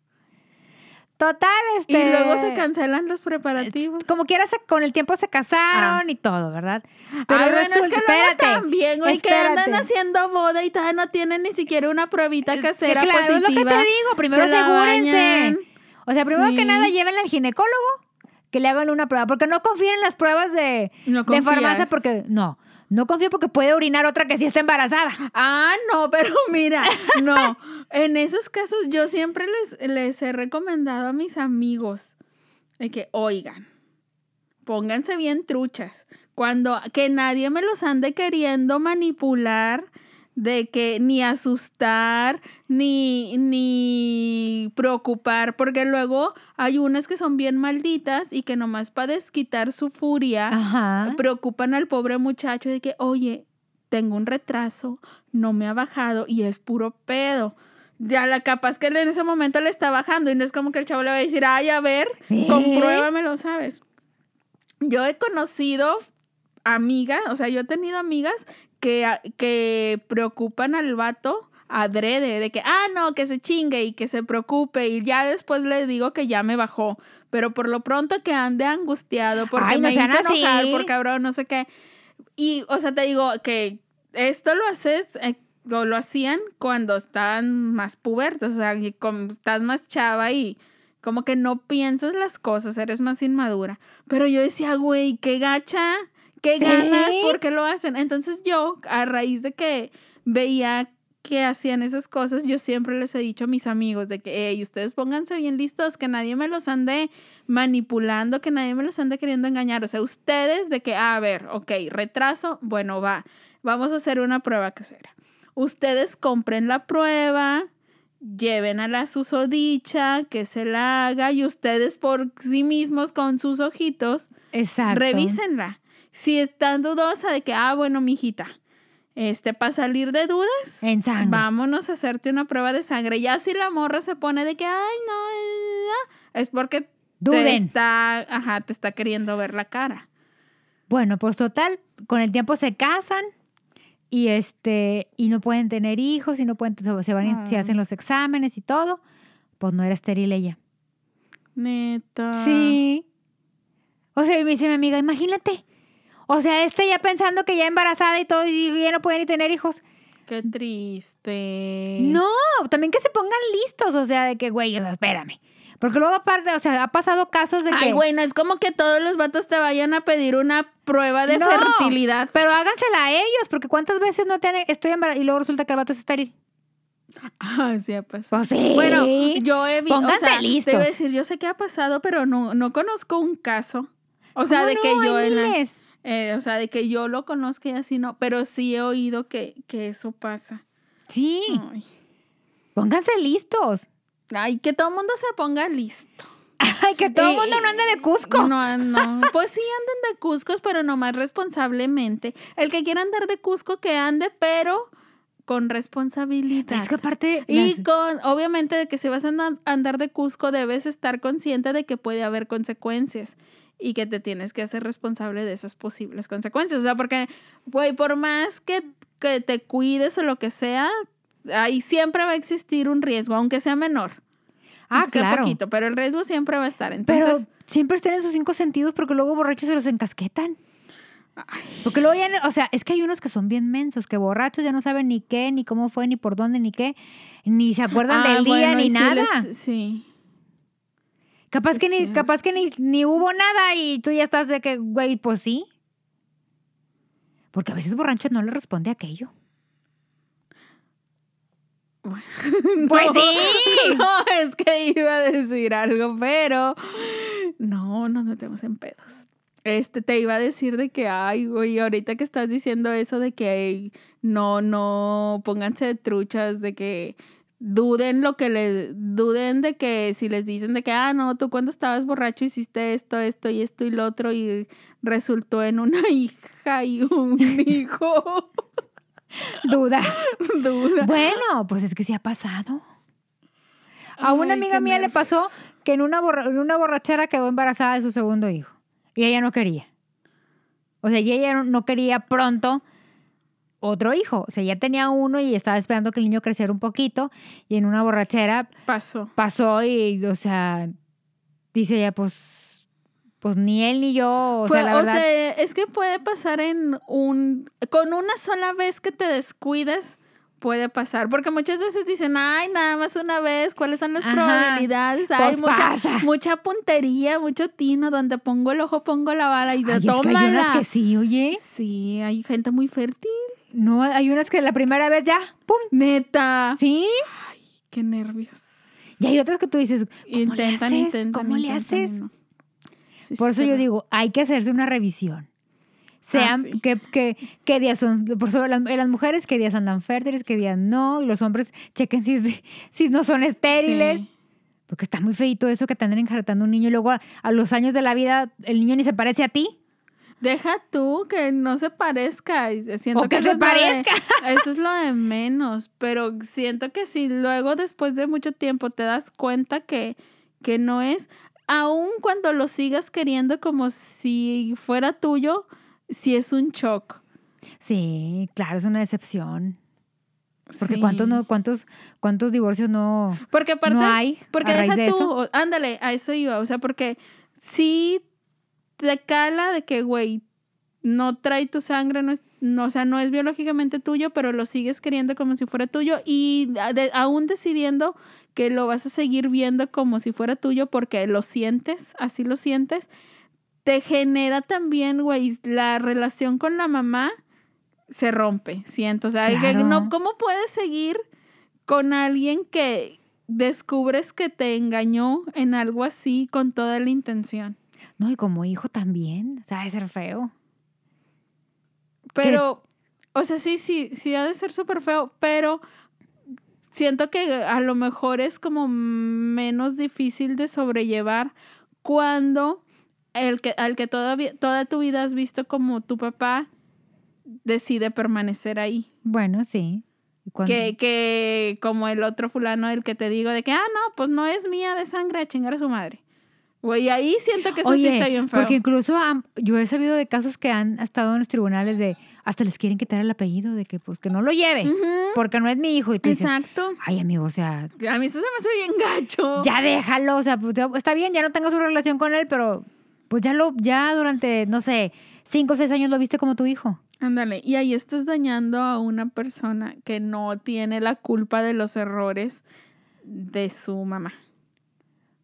Speaker 1: Total, este.
Speaker 2: Y luego se cancelan los preparativos.
Speaker 1: Como quiera, se- con el tiempo se casaron y todo, ¿verdad?
Speaker 2: Ay, bueno, es que
Speaker 1: resulta-
Speaker 2: luego también, güey, que andan
Speaker 1: espérate.
Speaker 2: haciendo boda y todavía no tienen ni siquiera una pruebita casera
Speaker 1: claro, es lo que te
Speaker 2: positiva.
Speaker 1: digo. Primero
Speaker 2: Se
Speaker 1: asegúrense.
Speaker 2: bañan.
Speaker 1: O sea, primero que nada, llévenla al ginecólogo que le hagan una prueba. Porque no confíen en las pruebas de,
Speaker 2: No
Speaker 1: de farmacia, porque no. No confío porque puede orinar otra que sí está embarazada.
Speaker 2: Ah, no, pero mira, no. En esos casos yo siempre les, les he recomendado a mis amigos de que, oigan, pónganse bien truchas. Cuando que nadie me los ande queriendo manipular, de que ni asustar, ni, ni preocupar, porque luego hay unas que son bien malditas y que nomás para desquitar su furia
Speaker 1: Ajá.
Speaker 2: preocupan al pobre muchacho de que, oye, tengo un retraso, no me ha bajado y es puro pedo. Ya la capaz que en ese momento le está bajando y no es como que el chavo le va a decir, ay, a ver,
Speaker 1: ¿Eh?
Speaker 2: compruébamelo, ¿sabes? Yo he conocido amigas, o sea, yo he tenido amigas que, a- que preocupan al vato adrede, de que, ah, no, que se chingue y que se preocupe y ya después le digo que ya me bajó, pero por lo pronto que ande angustiado porque
Speaker 1: Ay, no
Speaker 2: me hizo enojar,
Speaker 1: así.
Speaker 2: por cabrón, no sé qué. Y, o sea, te digo que esto lo haces, eh, o lo hacían cuando estaban más pubertos, o sea, y como estás más chava y como que no piensas las cosas, eres más inmadura. Pero yo decía, güey, qué gacha, qué
Speaker 1: Sí.
Speaker 2: ganas, ¿por qué lo hacen? Entonces yo, a raíz de que veía que hacían esas cosas, yo siempre les he dicho a mis amigos de que, hey, ustedes pónganse bien listos, que nadie me los ande manipulando, que nadie me los ande queriendo engañar. O sea, ustedes de que, a ver, ok, retraso, bueno, va, vamos a hacer una prueba casera. Ustedes compren la prueba, lleven a la susodicha, que se la haga y ustedes por sí mismos con sus ojitos,
Speaker 1: Exacto.
Speaker 2: revísenla. Si están dudosa de que, ah, bueno, mijita, este, para salir de dudas,
Speaker 1: En sangre.
Speaker 2: vámonos a hacerte una prueba de sangre. Ya si la morra se pone de que, ay, no, eh, es porque te está, ajá, te está queriendo ver la cara.
Speaker 1: Bueno, pues total, con el tiempo se casan y este y no pueden tener hijos y no pueden se van y se
Speaker 2: Ah.
Speaker 1: hacen los exámenes y todo. Pues no era estéril ella.
Speaker 2: Neta.
Speaker 1: Sí. O sea, y me dice mi amiga, imagínate. O sea, este ya pensando que ya embarazada y todo y ya no puede ni tener hijos.
Speaker 2: Qué triste.
Speaker 1: No, también que se pongan listos, o sea, de que, güey, o sea, espérame. Porque luego aparte, o sea, ha pasado casos de que...
Speaker 2: Ay, bueno, es como que todos los vatos te vayan a pedir una prueba de
Speaker 1: No,
Speaker 2: fertilidad.
Speaker 1: Pero hágansela a ellos, porque cuántas veces no te han, estoy embarazada y luego resulta que el vato es estéril.
Speaker 2: Ah, sí ha pasado.
Speaker 1: Pues sí.
Speaker 2: Bueno, yo he visto.
Speaker 1: Pónganse
Speaker 2: o sea,
Speaker 1: listos.
Speaker 2: A decir, yo sé que ha pasado, pero no, no conozco un caso. O sea,
Speaker 1: ¿Cómo
Speaker 2: de
Speaker 1: no?
Speaker 2: que yo en la- eh, o sea, de que yo lo conozca y así no, pero sí he oído que, que eso pasa.
Speaker 1: Sí,
Speaker 2: Ay.
Speaker 1: pónganse listos.
Speaker 2: Ay, que todo el mundo se ponga listo.
Speaker 1: Ay, que todo el
Speaker 2: Y-
Speaker 1: mundo no ande de Cusco.
Speaker 2: No, no. Pues sí anden de Cuscos, pero no más responsablemente. El que quiera andar de Cusco, que ande, pero con responsabilidad.
Speaker 1: Es que aparte...
Speaker 2: Y
Speaker 1: las-
Speaker 2: con, obviamente, de que si vas a andar- andar de Cusco, debes estar consciente de que puede haber consecuencias y que te tienes que hacer responsable de esas posibles consecuencias. O sea, porque, güey, por más que, que te cuides o lo que sea, ahí siempre va a existir un riesgo, aunque sea menor.
Speaker 1: ah,
Speaker 2: aunque sea
Speaker 1: claro.
Speaker 2: poquito, pero el riesgo siempre va a estar.
Speaker 1: Pero
Speaker 2: Entonces,
Speaker 1: siempre estén en sus cinco sentidos porque luego borrachos se los encasquetan. Porque luego ya, o sea, es que hay unos que son bien mensos, que borrachos ya no saben ni qué, ni cómo fue, ni por dónde, ni qué, ni se acuerdan
Speaker 2: ah,
Speaker 1: del día, ni
Speaker 2: sí
Speaker 1: nada.
Speaker 2: les- sí.
Speaker 1: Capaz
Speaker 2: sí
Speaker 1: que ni, capaz que ni, ni hubo nada y tú ya estás de que, güey, pues sí. Porque a veces borracho no le responde a aquello. Pues
Speaker 2: No,
Speaker 1: sí.
Speaker 2: No, es que iba a decir algo, pero no, nos metemos en pedos. Este, te iba a decir de que, ay, güey, ahorita que estás diciendo eso de que no, no, pónganse de truchas, de que duden lo que le, duden de que si les dicen de que, ah, no, tú cuando estabas borracho hiciste esto, esto y esto y lo otro y resultó en una hija y un hijo.
Speaker 1: Duda.
Speaker 2: Duda.
Speaker 1: bueno, pues es que sí ha pasado. A una
Speaker 2: Ay,
Speaker 1: amiga mía le pasó que en una, borra- en una borrachera quedó embarazada de su segundo hijo. Y ella no quería. O sea, y ella no- no quería pronto otro hijo. O sea, ya tenía uno y estaba esperando que el niño creciera un poquito. Y en una borrachera
Speaker 2: Pasó.
Speaker 1: pasó y, o sea, dice ella, pues, pues ni él ni yo. O
Speaker 2: Fue-
Speaker 1: sea, la verdad.
Speaker 2: es que puede pasar en un... Con una sola vez que te descuides, puede pasar. Porque muchas veces dicen, ay, nada más una vez, ¿cuáles son las
Speaker 1: Ajá.
Speaker 2: probabilidades? Hay
Speaker 1: Pues
Speaker 2: mucha, mucha puntería, mucho tino, donde pongo el ojo, pongo la bala y de
Speaker 1: Ay, es que hay
Speaker 2: tómala.
Speaker 1: unas que sí, oye.
Speaker 2: Sí, hay gente muy fértil.
Speaker 1: No, hay unas que la primera vez ya, ¡pum!
Speaker 2: Neta.
Speaker 1: Sí.
Speaker 2: Ay, qué nervios.
Speaker 1: Y hay otras que tú dices, ¿cómo
Speaker 2: Intentan,
Speaker 1: le haces?
Speaker 2: intentan,
Speaker 1: ¿Cómo le
Speaker 2: intentan
Speaker 1: haces?
Speaker 2: no. Sí,
Speaker 1: Por eso yo digo, hay que hacerse una revisión. Sean,
Speaker 2: sí.
Speaker 1: qué, qué- qué días son, por eso las, en las mujeres, qué días andan fértiles, qué días no, y los hombres chequen si, si no son estériles, porque está muy feito eso que te anden enjaretando un niño y luego a, a los años de la vida el niño ni se parece a ti.
Speaker 2: Deja tú que no se parezca. Siento
Speaker 1: O que
Speaker 2: eso
Speaker 1: se
Speaker 2: de-
Speaker 1: parezca.
Speaker 2: eso es lo de menos. Pero siento que si luego, después de mucho tiempo, te das cuenta que, que no es, aun cuando lo sigas queriendo como si fuera tuyo, si es un shock.
Speaker 1: Sí, claro, es una decepción. Porque
Speaker 2: Sí.
Speaker 1: cuántos no, cuántos, cuántos divorcios no,
Speaker 2: Porque aparte,
Speaker 1: no hay
Speaker 2: porque
Speaker 1: a raíz
Speaker 2: deja
Speaker 1: de
Speaker 2: tú,
Speaker 1: eso.
Speaker 2: ándale, a eso iba. O sea, porque si te cala de que, güey, no trae tu sangre, no es, no, o sea, no es biológicamente tuyo, pero lo sigues queriendo como si fuera tuyo y de- aún decidiendo que lo vas a seguir viendo como si fuera tuyo porque lo sientes, así lo sientes, te genera también, güey, la relación con la mamá se rompe, siento. O sea, que no, ¿cómo puedes seguir con alguien que descubres que te engañó en algo así con toda la intención?
Speaker 1: No, y como hijo también. O sea, ser feo.
Speaker 2: Pero, o sea, sí, sí, sí ha de ser súper feo, pero siento que a lo mejor es como menos difícil de sobrellevar cuando el que, al que todavía, toda tu vida has visto como tu papá decide permanecer ahí.
Speaker 1: Bueno, sí.
Speaker 2: Que, que como el otro fulano, el que te digo de que, ah, no, pues no es mía de sangre, a chingar a su madre. Güey, ahí siento que eso sí está bien feo.
Speaker 1: Porque incluso yo he sabido de casos que han estado en los tribunales de hasta les quieren quitar el apellido de que pues que no lo lleve porque no es mi hijo y tú dices,
Speaker 2: Exacto.
Speaker 1: ay amigo, o sea,
Speaker 2: A mí eso se me hace bien gacho.
Speaker 1: ya déjalo, o sea, pues, está bien, ya no tengo su relación con él, pero pues ya lo ya durante no sé, cinco o seis años lo viste como tu hijo.
Speaker 2: Ándale, y ahí estás dañando a una persona que no tiene la culpa de los errores de su mamá.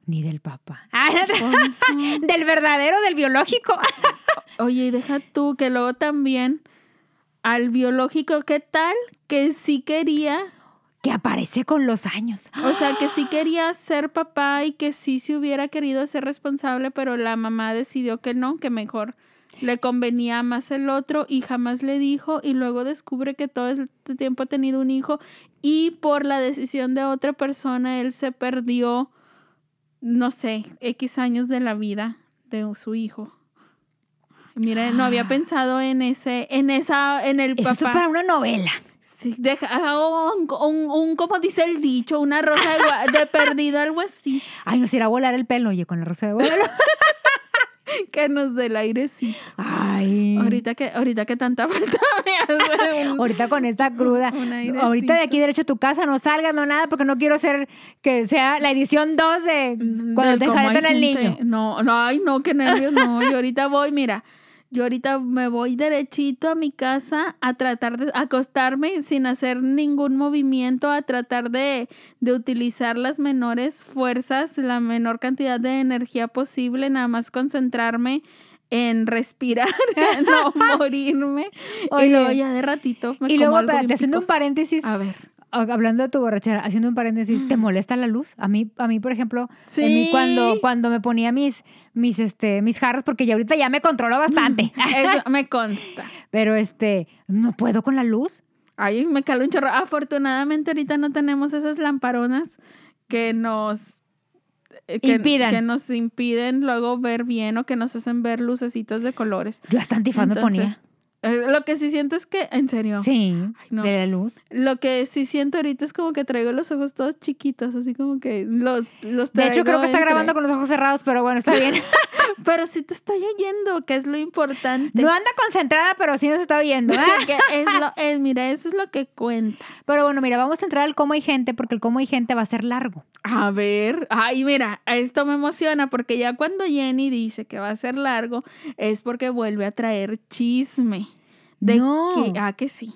Speaker 1: Ni del papá. Ah, del verdadero, del biológico.
Speaker 2: Oye, y deja tú que luego también al biológico, ¿qué tal? Que sí quería,
Speaker 1: que aparece con los años.
Speaker 2: o sea, que sí quería ser papá y que sí se hubiera querido ser responsable, pero la mamá decidió que no, que mejor le convenía más el otro y jamás le dijo y luego descubre que todo este tiempo ha tenido un hijo y por la decisión de otra persona él se perdió, no sé, X años de la vida de su hijo. Mira, no había pensado en ese, en esa, en el
Speaker 1: Eso es
Speaker 2: papá.
Speaker 1: para una novela.
Speaker 2: Sí, deja, ah, un, un- un- como dice el dicho, una rosa de, de perdido, algo así,
Speaker 1: Ay, nos irá a volar el pelo, oye, con la rosa de vuelo.
Speaker 2: que nos dé el airecito.
Speaker 1: Ay.
Speaker 2: Ahorita que, ahorita que tanta falta me hace un-
Speaker 1: Ahorita con esta cruda.
Speaker 2: Un.
Speaker 1: Ahorita de aquí derecho a tu casa, no salgas, no nada, porque no quiero ser que sea la edición 2 de cuando
Speaker 2: del
Speaker 1: te al
Speaker 2: gente-
Speaker 1: niño.
Speaker 2: No, no, ay, no, qué nervios, no. Yo ahorita voy, mira, yo ahorita me voy derechito a mi casa a tratar de acostarme sin hacer ningún movimiento, a tratar de, de utilizar las menores fuerzas, la menor cantidad de energía posible, nada más concentrarme en respirar, en no morirme.
Speaker 1: Oye.
Speaker 2: y luego ya de ratito me
Speaker 1: Y
Speaker 2: como
Speaker 1: luego,
Speaker 2: algo
Speaker 1: espérate, haciendo un paréntesis,
Speaker 2: A ver.
Speaker 1: Hablando de tu borrachera, haciendo un paréntesis, ¿te molesta la luz? A mí, a mí por ejemplo,
Speaker 2: Sí.
Speaker 1: a mí cuando, cuando me ponía mis, mis, este, mis jarros, porque ya ahorita ya me controlo bastante,
Speaker 2: Eso me consta.
Speaker 1: pero este, no puedo con la luz.
Speaker 2: Ay, me caló un chorro. Afortunadamente ahorita no tenemos esas lamparonas que nos eh, que,
Speaker 1: Impidan.
Speaker 2: que nos impiden luego ver bien o que nos hacen ver lucecitas de colores.
Speaker 1: Yo hasta antifaz me ponía.
Speaker 2: Eh, lo que sí siento es que, en serio,
Speaker 1: Sí,
Speaker 2: no.
Speaker 1: de la luz.
Speaker 2: lo que sí siento ahorita es como que traigo los ojos todos chiquitos, así como que los, los
Speaker 1: De hecho,
Speaker 2: traigo
Speaker 1: creo que está
Speaker 2: entre-
Speaker 1: grabando con los ojos cerrados, pero bueno, está bien.
Speaker 2: Pero sí te estoy oyendo, que es lo importante.
Speaker 1: No anda concentrada, pero sí nos está oyendo. ¿eh?
Speaker 2: Es lo, es, mira, eso es lo que cuenta.
Speaker 1: Pero bueno, mira, vamos a entrar al cómo hay gente, porque el cómo hay gente va a ser largo.
Speaker 2: A ver, ay, mira, esto me emociona porque ya cuando Jenny dice que va a ser largo es porque vuelve a traer chisme. De
Speaker 1: No.
Speaker 2: que, ah, que sí.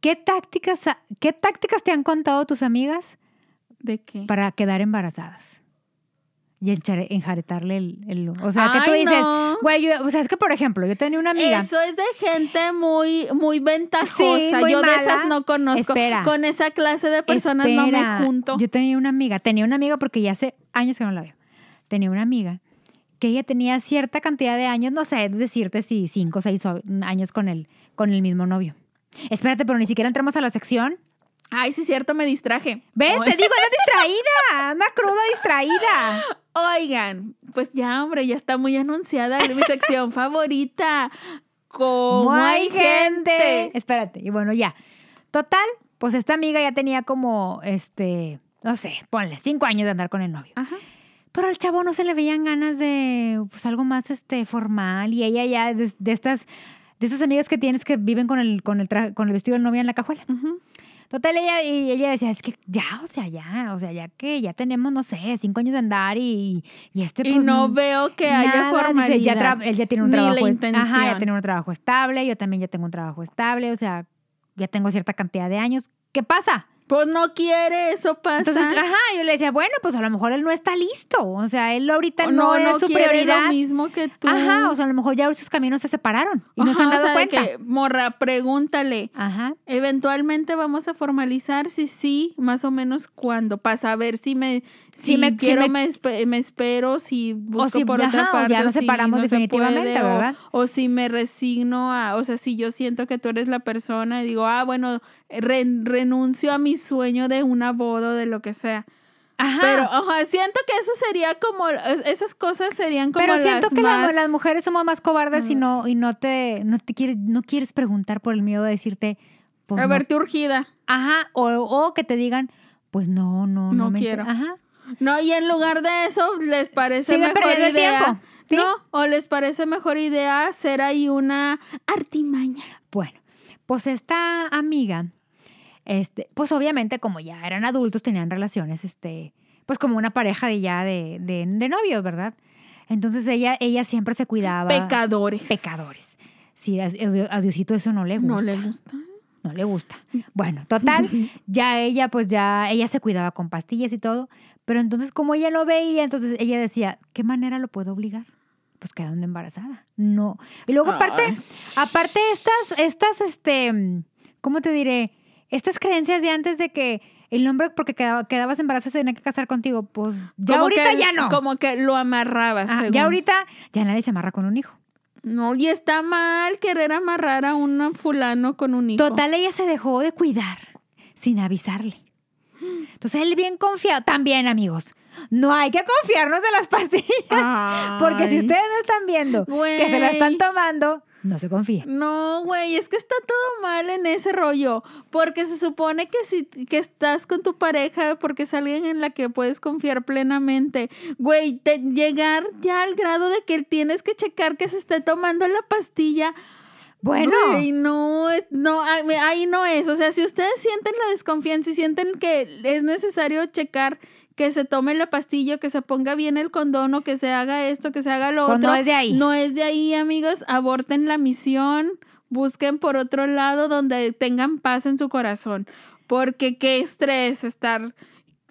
Speaker 1: ¿Qué tácticas, ¿Qué tácticas te han contado tus amigas
Speaker 2: ¿De qué?
Speaker 1: para quedar embarazadas? Y enjaretarle el, el- O sea, que tú dices, güey, o sea, es que por ejemplo, yo tenía una amiga.
Speaker 2: Eso es de gente muy, muy ventajosa.
Speaker 1: Sí, muy
Speaker 2: Yo de esas no conozco.
Speaker 1: Espera.
Speaker 2: Con esa clase de personas no me junto.
Speaker 1: Yo tenía una amiga, tenía una amiga porque ya hace años que no la veo. Tenía una amiga que ella tenía cierta cantidad de años, no sé, es decirte si cinco o seis años con el, con el mismo novio. Espérate, pero ni siquiera entramos a la sección.
Speaker 2: Ay, sí, cierto, me distraje.
Speaker 1: ¿Ves? Te digo, anda distraída, anda cruda distraída.
Speaker 2: Oigan, pues ya, hombre, ya está muy anunciada mi sección favorita. Como hay gente.
Speaker 1: Espérate, y bueno, ya. Total, pues esta amiga ya tenía como, este, no sé, ponle, cinco años de andar con el novio.
Speaker 2: Ajá.
Speaker 1: Pero al chavo no se le veían ganas de pues algo más este formal y ella ya de, de estas de estas amigas que tienes que viven con el con el tra- con el vestido de novia en la cajuela. Total ella y ella decía, es que ya, o sea, ya, o sea, ya que ya tenemos no sé, cinco años de andar y, y este
Speaker 2: Y
Speaker 1: pues,
Speaker 2: no veo que haya
Speaker 1: nada, dice,
Speaker 2: formalidad.
Speaker 1: ya él ya tiene un trabajo, ajá, ya tiene un trabajo estable, yo también ya tengo un trabajo estable, o sea, ya tengo cierta cantidad de años. ¿Qué pasa?
Speaker 2: Pues no quiere, eso pasa.
Speaker 1: Entonces, ajá, yo le decía, bueno, pues a lo mejor él no está listo. O sea, él ahorita
Speaker 2: O
Speaker 1: no, es su
Speaker 2: quiere
Speaker 1: prioridad.
Speaker 2: lo mismo que tú.
Speaker 1: Ajá, o sea, a lo mejor ya sus caminos se separaron y no se
Speaker 2: Ajá,
Speaker 1: han
Speaker 2: o
Speaker 1: dado
Speaker 2: de
Speaker 1: cuenta.
Speaker 2: que, morra, pregúntale.
Speaker 1: Ajá.
Speaker 2: Eventualmente vamos a formalizar si sí, más o menos cuándo, para saber si me, si,
Speaker 1: Si me- si
Speaker 2: quiero,
Speaker 1: me-
Speaker 2: me, espe- me espero, si busco
Speaker 1: si-
Speaker 2: por
Speaker 1: ajá,
Speaker 2: otra
Speaker 1: o
Speaker 2: parte.
Speaker 1: ya nos separamos
Speaker 2: no se
Speaker 1: definitivamente,
Speaker 2: puede, o-
Speaker 1: ¿verdad?
Speaker 2: O, si me resigno a, o sea, si yo siento que tú eres la persona y digo, ah, bueno, renuncio a mi sueño de una boda o de lo que sea.
Speaker 1: Ajá.
Speaker 2: Pero, ajá, siento que eso sería como, es- esas cosas serían como
Speaker 1: Pero siento
Speaker 2: las
Speaker 1: que
Speaker 2: más-
Speaker 1: las mujeres somos más cobardes y no, y no te, no te quieres, no quieres preguntar por el miedo de decirte, pues
Speaker 2: a
Speaker 1: no.
Speaker 2: verte urgida.
Speaker 1: Ajá, o, o que te digan, pues no, no, no,
Speaker 2: quiero.
Speaker 1: Ajá.
Speaker 2: No, y en lugar de eso, les parece
Speaker 1: Siguen
Speaker 2: mejor
Speaker 1: perdiendo el
Speaker 2: idea.
Speaker 1: tiempo, ¿sí?
Speaker 2: No, o les parece mejor idea hacer ahí una artimaña.
Speaker 1: Bueno, pues esta amiga, este, pues obviamente como ya eran adultos, tenían relaciones, este, pues como una pareja de ya de, de, de novios, ¿verdad? Entonces ella, ella siempre se cuidaba.
Speaker 2: Pecadores.
Speaker 1: Pecadores. Sí, a, a Diosito eso no le gusta.
Speaker 2: No le gusta.
Speaker 1: No le gusta. Bueno, total, ya ella, pues ya, ella se cuidaba con pastillas y todo, pero entonces como ella no veía, entonces ella decía, ¿qué manera lo puedo obligar? Pues quedando embarazada. No. Y luego aparte,
Speaker 2: Ay.
Speaker 1: aparte estas, estas, este, ¿cómo te diré? Estas creencias de antes de que el hombre, porque quedaba- quedabas embarazada, se tenía que casar contigo, pues ya
Speaker 2: Como
Speaker 1: ahorita
Speaker 2: que-
Speaker 1: ya no.
Speaker 2: Como que lo amarrabas.
Speaker 1: Ajá, ya ahorita ya nadie se amarra con un hijo.
Speaker 2: No, y está mal querer amarrar a un fulano con un hijo.
Speaker 1: Total, ella se dejó de cuidar sin avisarle. Entonces él bien confiado, también amigos, no hay que confiarnos de las pastillas, porque si ustedes no están viendo que se la están tomando, no se confíen.
Speaker 2: No, güey, es que está todo mal en ese rollo, porque se supone que si que estás con tu pareja porque es alguien en la que puedes confiar plenamente. Güey, llegar ya al grado de que tienes que checar que se esté tomando la pastilla.
Speaker 1: Bueno,
Speaker 2: Güey, no, no, ahí ahí no es. O sea, si ustedes sienten la desconfianza y sienten que es necesario checar que se tome la pastilla, que se ponga bien el condón, o que se haga esto, que se haga lo
Speaker 1: Pues
Speaker 2: otro.
Speaker 1: no es de ahí.
Speaker 2: No es de ahí, amigos. Aborten la misión. Busquen por otro lado donde tengan paz en su corazón. Porque qué estrés estar.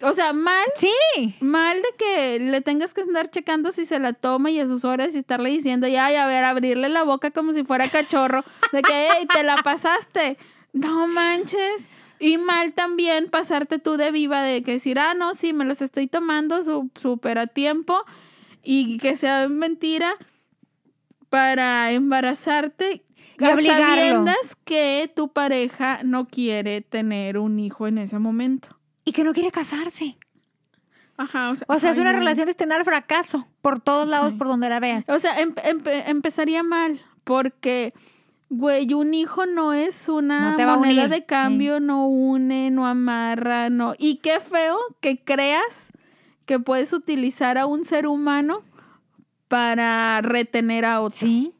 Speaker 2: O sea, mal
Speaker 1: sí,
Speaker 2: Mal de que le tengas que andar checando si se la toma y a sus horas y estarle diciendo, ya, ay, a ver, abrirle la boca como si fuera cachorro, de que, hey, te la pasaste. No manches. Y mal también pasarte tú de viva de que decir, ah, no, sí, me las estoy tomando su- súper a tiempo y que sea mentira para embarazarte
Speaker 1: Y
Speaker 2: a
Speaker 1: obligarlo.
Speaker 2: sabiendas que tu pareja no quiere tener un hijo en ese momento.
Speaker 1: y que no quiere casarse.
Speaker 2: Ajá, o sea,
Speaker 1: O sea, es una
Speaker 2: no.
Speaker 1: relación destinada al fracaso por todos lados,
Speaker 2: Sí.
Speaker 1: por donde la veas.
Speaker 2: O sea, em- empe- empezaría mal porque, güey, un hijo no es una
Speaker 1: No
Speaker 2: moneda de cambio, no une, no amarra, no. Y qué feo que creas que puedes utilizar a un ser humano para retener a otro.
Speaker 1: Sí.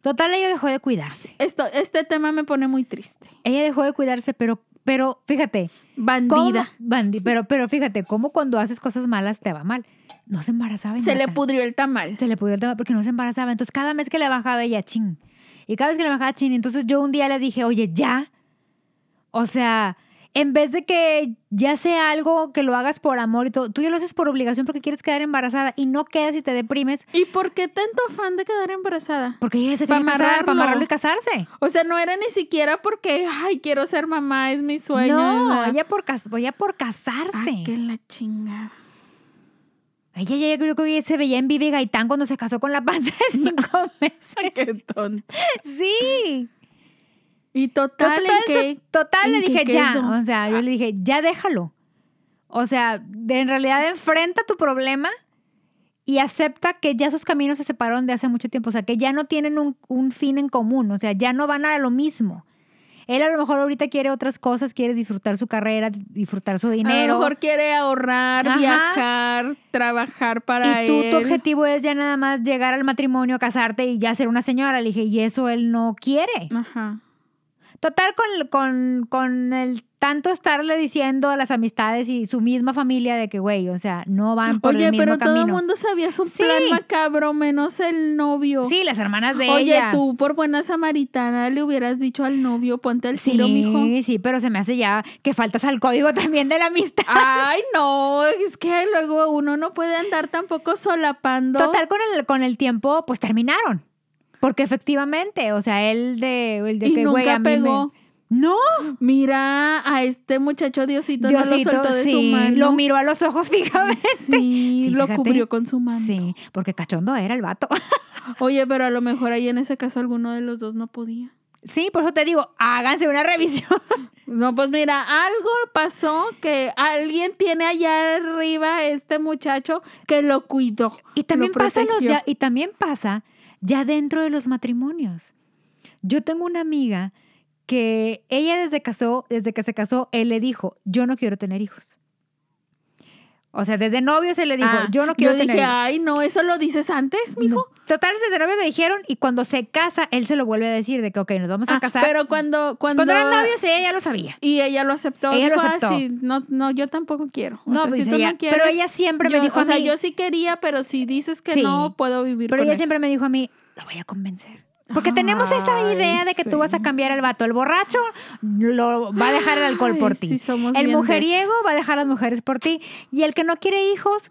Speaker 1: Total, ella dejó de cuidarse.
Speaker 2: Esto, este tema me pone muy triste.
Speaker 1: Ella dejó de cuidarse, pero, pero fíjate, ¿cómo-
Speaker 2: Bandida.
Speaker 1: Bandi- pero, pero fíjate, cómo cuando haces cosas malas te va mal. No se embarazaba.
Speaker 2: Se le pudrió el tamal.
Speaker 1: Se le pudrió el tema porque no se embarazaba. Entonces, cada mes que le bajaba ella, chin. Y cada vez que le bajaba, chin. Entonces, yo un día le dije, oye, ya. O sea, en vez de que ya sea algo que lo hagas por amor y todo, tú ya lo haces por obligación porque quieres quedar embarazada y no quedas y te deprimes
Speaker 2: ¿Y por qué tanto afán de quedar embarazada?
Speaker 1: porque ella se quería casar, para
Speaker 2: amarrarlo.
Speaker 1: y casarse.
Speaker 2: O sea, no era ni siquiera porque, ay, quiero ser mamá, es mi sueño.
Speaker 1: no, ella por, ella por casarse.
Speaker 2: Ay, qué la chingada.
Speaker 1: Ella ya yo creo que se veía en Vivi Gaitán cuando se casó con la panza de cinco meses.
Speaker 2: Qué tonto.
Speaker 1: Sí.
Speaker 2: Y total,
Speaker 1: Total,
Speaker 2: ¿en qué?
Speaker 1: total le
Speaker 2: en
Speaker 1: dije ya.
Speaker 2: quedó?
Speaker 1: O sea, yo le dije, ya déjalo. O sea, de- en realidad enfrenta tu problema y acepta que ya sus caminos se separaron de hace mucho tiempo. O sea, que ya no tienen un, un fin en común. O sea, ya no van a lo mismo. Él a lo mejor ahorita quiere otras cosas, quiere disfrutar su carrera, disfrutar su
Speaker 2: A
Speaker 1: dinero.
Speaker 2: lo mejor quiere ahorrar,
Speaker 1: Ajá.
Speaker 2: viajar, trabajar para
Speaker 1: y tú,
Speaker 2: él.
Speaker 1: tu objetivo es ya nada más llegar al matrimonio, casarte y ya ser una señora. Le dije, y eso él no quiere.
Speaker 2: Ajá.
Speaker 1: Total, con, con, con el tanto estarle diciendo a las amistades y su misma familia de que, güey, o sea, no van por
Speaker 2: Oye,
Speaker 1: el mismo
Speaker 2: pero todo el mundo sabía su
Speaker 1: Sí.
Speaker 2: plan macabro, menos el novio.
Speaker 1: Sí, las hermanas de
Speaker 2: Oye,
Speaker 1: ella.
Speaker 2: tú por buena samaritana le hubieras dicho al novio, ponte el tiro, mijo.
Speaker 1: Sí, sí, pero se me hace ya que faltas al código también de la amistad.
Speaker 2: Ay, no, es que luego uno no puede andar tampoco solapando.
Speaker 1: Total, con el, con el tiempo, pues terminaron. Porque efectivamente, o sea, él de, el de
Speaker 2: Y
Speaker 1: que, güey,
Speaker 2: nunca
Speaker 1: a mí me-
Speaker 2: pegó.
Speaker 1: No,
Speaker 2: Mira a este muchacho Diosito, no lo
Speaker 1: Diosito,
Speaker 2: soltó de su
Speaker 1: sí,
Speaker 2: mano.
Speaker 1: lo miró a los ojos fijamente.
Speaker 2: Sí,
Speaker 1: Sí,
Speaker 2: lo
Speaker 1: fíjate.
Speaker 2: cubrió con su mano.
Speaker 1: Sí, porque cachondo era el vato.
Speaker 2: Oye, pero a lo mejor ahí en ese caso alguno de los dos no podía.
Speaker 1: Sí, por eso te digo, háganse una revisión.
Speaker 2: No, pues mira, algo pasó que alguien tiene allá arriba este muchacho que lo cuidó.
Speaker 1: Y también
Speaker 2: lo
Speaker 1: pasa los ya, y también pasa ya dentro de los matrimonios. Yo tengo una amiga que ella desde casó, desde que se casó, él le dijo, "Yo no quiero tener hijos." O sea, desde novio se le dijo,
Speaker 2: Ah,
Speaker 1: "Yo no quiero
Speaker 2: yo
Speaker 1: tener
Speaker 2: dije,
Speaker 1: hijos."
Speaker 2: ay, no, eso lo dices antes, mijo.
Speaker 1: No. Total, desde novio le dijeron y cuando se casa, él se lo vuelve a decir de que, ok, nos vamos a
Speaker 2: Ah,
Speaker 1: casar.
Speaker 2: pero cuando, cuando,
Speaker 1: cuando eran novios, ella ya lo sabía.
Speaker 2: y ella lo aceptó,
Speaker 1: Ella lo
Speaker 2: dijo, "Ah,
Speaker 1: aceptó.
Speaker 2: sí, no, no, yo tampoco quiero. O
Speaker 1: No,
Speaker 2: sea,
Speaker 1: pues
Speaker 2: si tú
Speaker 1: ella-
Speaker 2: no quieres,
Speaker 1: pero ella siempre me dijo a
Speaker 2: o sea,
Speaker 1: mí-
Speaker 2: yo sí quería, pero si dices que
Speaker 1: Sí.
Speaker 2: no, puedo vivir
Speaker 1: Pero
Speaker 2: con
Speaker 1: ella
Speaker 2: eso.
Speaker 1: siempre me dijo a mí, lo voy a convencer. Porque tenemos esa idea de que tú vas a cambiar al vato. El borracho lo va a dejar el alcohol por ti.
Speaker 2: sí,
Speaker 1: el mujeriego va a dejar a las mujeres por ti. Y el que no quiere hijos,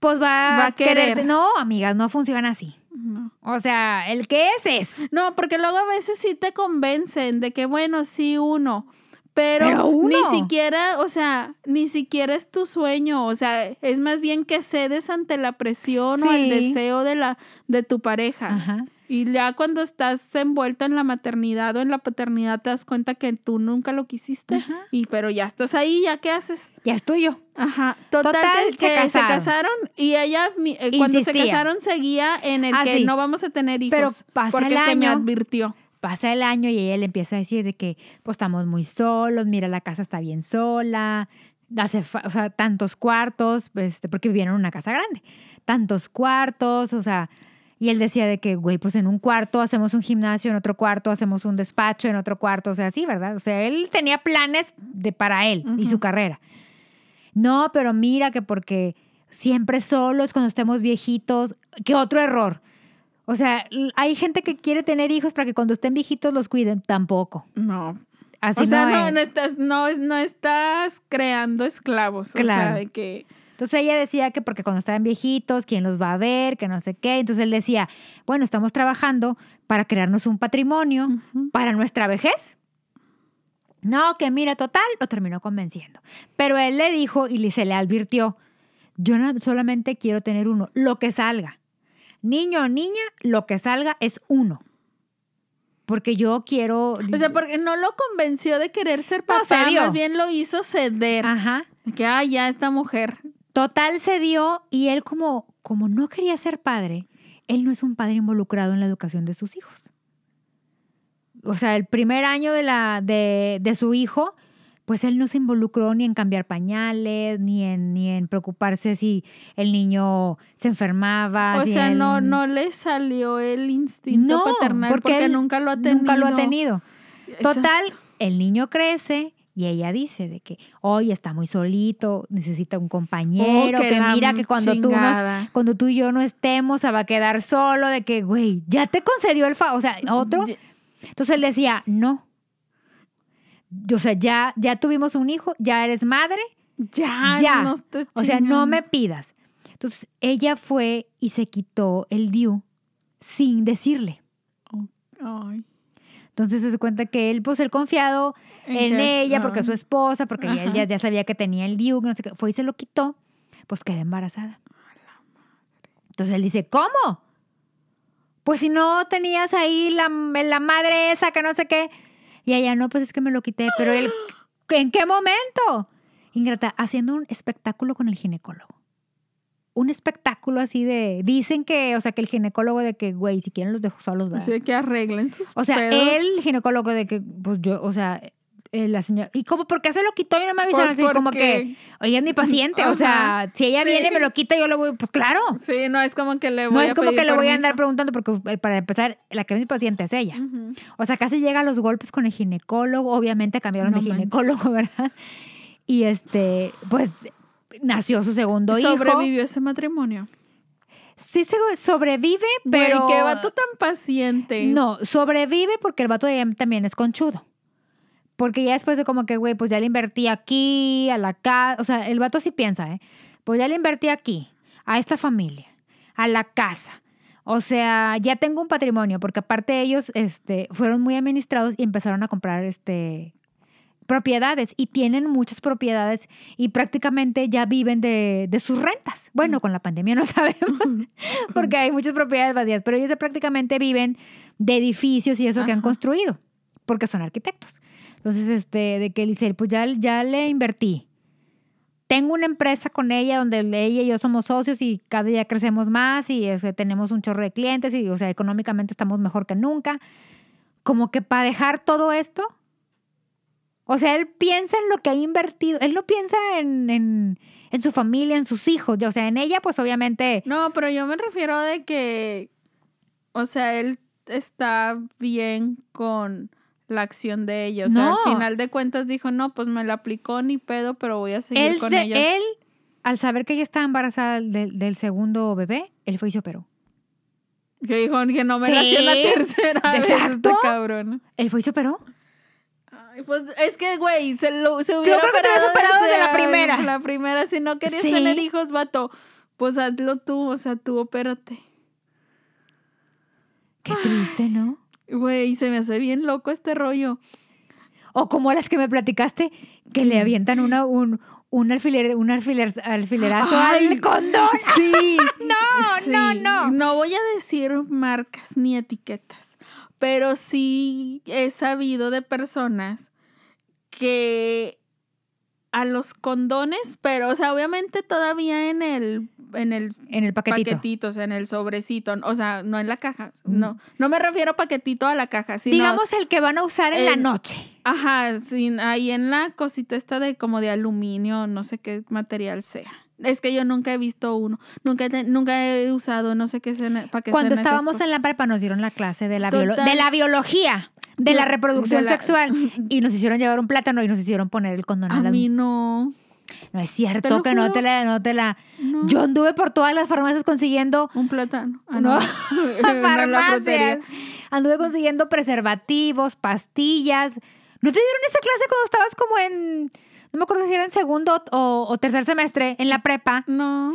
Speaker 1: pues va,
Speaker 2: Va
Speaker 1: a
Speaker 2: querer.
Speaker 1: querer. No, amigas, no funciona así.
Speaker 2: No.
Speaker 1: O sea, el que es es.
Speaker 2: No, porque luego a veces sí te convencen de que, bueno, sí, uno. Pero,
Speaker 1: Pero uno.
Speaker 2: ni siquiera, o sea, ni siquiera es tu sueño. O sea, es más bien que cedes ante la presión o el deseo de la, de tu pareja.
Speaker 1: Ajá.
Speaker 2: Y ya cuando estás envuelta en la maternidad o en la paternidad te das cuenta que tú nunca lo quisiste.
Speaker 1: Ajá.
Speaker 2: Y pero ya estás ahí, ¿ya qué haces?
Speaker 1: Ya es tuyo.
Speaker 2: Ajá. Total,
Speaker 1: Total,
Speaker 2: que,
Speaker 1: se
Speaker 2: que se,
Speaker 1: casaron.
Speaker 2: y ella mi- eh, cuando se casaron seguía en el
Speaker 1: Ah,
Speaker 2: que
Speaker 1: sí.
Speaker 2: no vamos a tener hijos.
Speaker 1: Pero pasa
Speaker 2: porque
Speaker 1: el
Speaker 2: se me
Speaker 1: año.
Speaker 2: advirtió.
Speaker 1: Pasa el año y ella le empieza a decir de que pues estamos muy solos, mira la casa está bien sola, hace o sea, tantos cuartos, este, porque vivían en una casa grande, tantos cuartos, o sea, y él decía de que, güey, pues en un cuarto hacemos un gimnasio, en otro cuarto hacemos un despacho, en otro cuarto, o sea, sí, ¿verdad? O sea, él tenía planes de para él y su carrera. No, pero mira que porque siempre solos cuando estemos viejitos, que otro error. O sea, hay gente que quiere tener hijos para que cuando estén viejitos los cuiden. Tampoco.
Speaker 2: No.
Speaker 1: Así
Speaker 2: o sea,
Speaker 1: no,
Speaker 2: no,
Speaker 1: es.
Speaker 2: no estás, no, no estás creando esclavos. O sea,
Speaker 1: Claro.
Speaker 2: de que.
Speaker 1: Entonces ella decía que porque cuando estaban viejitos, ¿quién los va a ver? Que no sé qué. Entonces él decía, bueno, estamos trabajando para crearnos un patrimonio para nuestra vejez. No, que mira, total, lo terminó convenciendo. Pero él le dijo y le- se le advirtió, yo no- solamente quiero tener uno, lo que salga. Niño o niña, lo que salga es uno. Porque yo quiero...
Speaker 2: O sea, porque no lo convenció de querer ser
Speaker 1: No,
Speaker 2: papá,
Speaker 1: dio.
Speaker 2: más bien lo hizo ceder.
Speaker 1: Ajá.
Speaker 2: Que, ay, ya esta mujer.
Speaker 1: Total se dio y él como, como no quería ser padre, él no es un padre involucrado en la educación de sus hijos. O sea, el primer año de, la, de, de su hijo, pues él no se involucró ni en cambiar pañales, ni en, ni en preocuparse si el niño se enfermaba.
Speaker 2: O
Speaker 1: si
Speaker 2: sea,
Speaker 1: él-
Speaker 2: no, no le salió el instinto
Speaker 1: No,
Speaker 2: paternal porque,
Speaker 1: él
Speaker 2: nunca lo ha tenido.
Speaker 1: Nunca lo ha tenido.
Speaker 2: Exacto.
Speaker 1: Total, el niño crece y ella dice de que, oye, está muy solito, necesita un compañero,
Speaker 2: Oh, que
Speaker 1: que mira que cuando tú, nos, cuando tú y yo no estemos, se va a quedar solo, de que, güey, ya te concedió el favor, o sea, otro. Entonces él decía, no. O sea, ya, ya tuvimos un hijo, ya eres madre,
Speaker 2: Ya,
Speaker 1: ya.
Speaker 2: no
Speaker 1: o sea, no me pidas. Entonces ella fue y se quitó el DIU sin decirle.
Speaker 2: Ay.
Speaker 1: Entonces se cuenta que él, pues él confiado en ella, porque es su esposa, porque ya- él ya, ya sabía que tenía el DIU, que no sé qué, fue y se lo quitó, pues quedó embarazada. Entonces él dice, ¿cómo? Pues si no tenías ahí la, la madre esa que no sé qué. Y ella, no, pues es que me lo quité, pero él, ¿en qué momento? Ingrata, haciendo un espectáculo con el ginecólogo. Un espectáculo así de, dicen que, o sea, que el ginecólogo de que, güey, si quieren los dejo solos, ¿verdad?
Speaker 2: Así que arreglen sus
Speaker 1: O sea,
Speaker 2: pedos.
Speaker 1: el ginecólogo de que, pues yo, o sea, eh, la señora, ¿y cómo? ¿Por qué se lo quitó y no me avisaron?
Speaker 2: Pues
Speaker 1: Así como que, oye, es mi paciente, o sea, si ella
Speaker 2: sí.
Speaker 1: viene y me lo quita, yo lo voy, pues claro.
Speaker 2: Sí, no es como que le voy
Speaker 1: No
Speaker 2: a
Speaker 1: es como
Speaker 2: pedir
Speaker 1: que le voy a andar preguntando, porque eh, para empezar, la que es mi paciente es ella. O sea, casi llega a los golpes con el ginecólogo. Obviamente cambiaron
Speaker 2: No
Speaker 1: de
Speaker 2: manches.
Speaker 1: ginecólogo, ¿verdad? Y este, pues nació su segundo hijo.
Speaker 2: Sobrevivió ese matrimonio.
Speaker 1: Sí se sobrevive, pero.
Speaker 2: Güey, qué vato tan paciente.
Speaker 1: No, sobrevive porque el vato de también es conchudo. Porque ya después de como que, güey, pues ya le invertí aquí, a la casa. O sea, el vato sí piensa, ¿eh? Pues ya le invertí aquí, a esta familia, a la casa. O sea, ya tengo un patrimonio, porque aparte ellos este, fueron muy administrados y empezaron a comprar este, propiedades y tienen muchas propiedades y prácticamente ya viven de, de sus rentas. Bueno, con la pandemia no sabemos, porque hay muchas propiedades vacías, pero ellos ya prácticamente viven de edificios y eso que han
Speaker 2: Ajá.
Speaker 1: construido, porque son arquitectos. Entonces, este, de que dice, pues ya, ya le invertí. Tengo una empresa con ella donde ella y yo somos socios y cada día crecemos más y este, tenemos un chorro de clientes y, o sea, económicamente estamos mejor que nunca. Como que para dejar todo esto, o sea, él piensa en lo que ha invertido. Él no piensa en, en, en su familia, en sus hijos. O sea, en ella, pues obviamente.
Speaker 2: No, pero yo me refiero de que, o sea, él está bien con la acción de ellos. O sea,
Speaker 1: No.
Speaker 2: al final de cuentas dijo, no, pues me la aplicó ni pedo, pero voy a seguir
Speaker 1: Él,
Speaker 2: con
Speaker 1: de-
Speaker 2: ellos.
Speaker 1: él, al saber que ella estaba embarazada del, del segundo bebé, él fue y se operó.
Speaker 2: Yo dijo que no me hacía la tercera vez este
Speaker 1: exacto.
Speaker 2: cabrón.
Speaker 1: Él fue y se operó.
Speaker 2: Pues es que, güey, se, lo, se hubiera
Speaker 1: creo que te operado desde la primera.
Speaker 2: La primera, si no querías
Speaker 1: Sí.
Speaker 2: tener hijos, vato, pues hazlo tú, o sea, tú opérate.
Speaker 1: Qué triste, ¿no?
Speaker 2: Güey, se me hace bien loco este rollo.
Speaker 1: O como las que me platicaste, que le avientan una, un, un, alfiler, un alfiler, alfilerazo
Speaker 2: Ay,
Speaker 1: al condón.
Speaker 2: Sí.
Speaker 1: No, no, no.
Speaker 2: No voy a decir marcas ni etiquetas, pero sí he sabido de personas que a los condones, pero, o sea, obviamente todavía en el, en el
Speaker 1: En el paquetito.
Speaker 2: paquetito, o sea, en el sobrecito, o sea, no en la caja,
Speaker 1: Mm.
Speaker 2: no, no me refiero a paquetito a la caja, sino,
Speaker 1: Digamos el que van a usar en la
Speaker 2: el-
Speaker 1: noche.
Speaker 2: ajá, sin, ahí en la cosita esta de como de aluminio, no sé qué material sea. Es que yo nunca he visto uno, nunca he, nunca he usado, no sé qué sea, para qué
Speaker 1: Cuando estábamos en la prepa nos dieron la clase de la,
Speaker 2: Total.
Speaker 1: de la biología, de la reproducción
Speaker 2: de la-
Speaker 1: sexual. Y nos hicieron llevar un plátano y nos hicieron poner el condón.
Speaker 2: A
Speaker 1: las-
Speaker 2: mí no.
Speaker 1: No es
Speaker 2: ¿Te
Speaker 1: cierto que no te la... No te la...
Speaker 2: no.
Speaker 1: Yo anduve por todas las farmacias consiguiendo...
Speaker 2: Un plátano. Ah,
Speaker 1: No. farmacias. Anduve consiguiendo preservativos, pastillas. ¿No te dieron esa clase cuando estabas como en... No me acuerdo si era en segundo o, o tercer semestre en la prepa?
Speaker 2: No.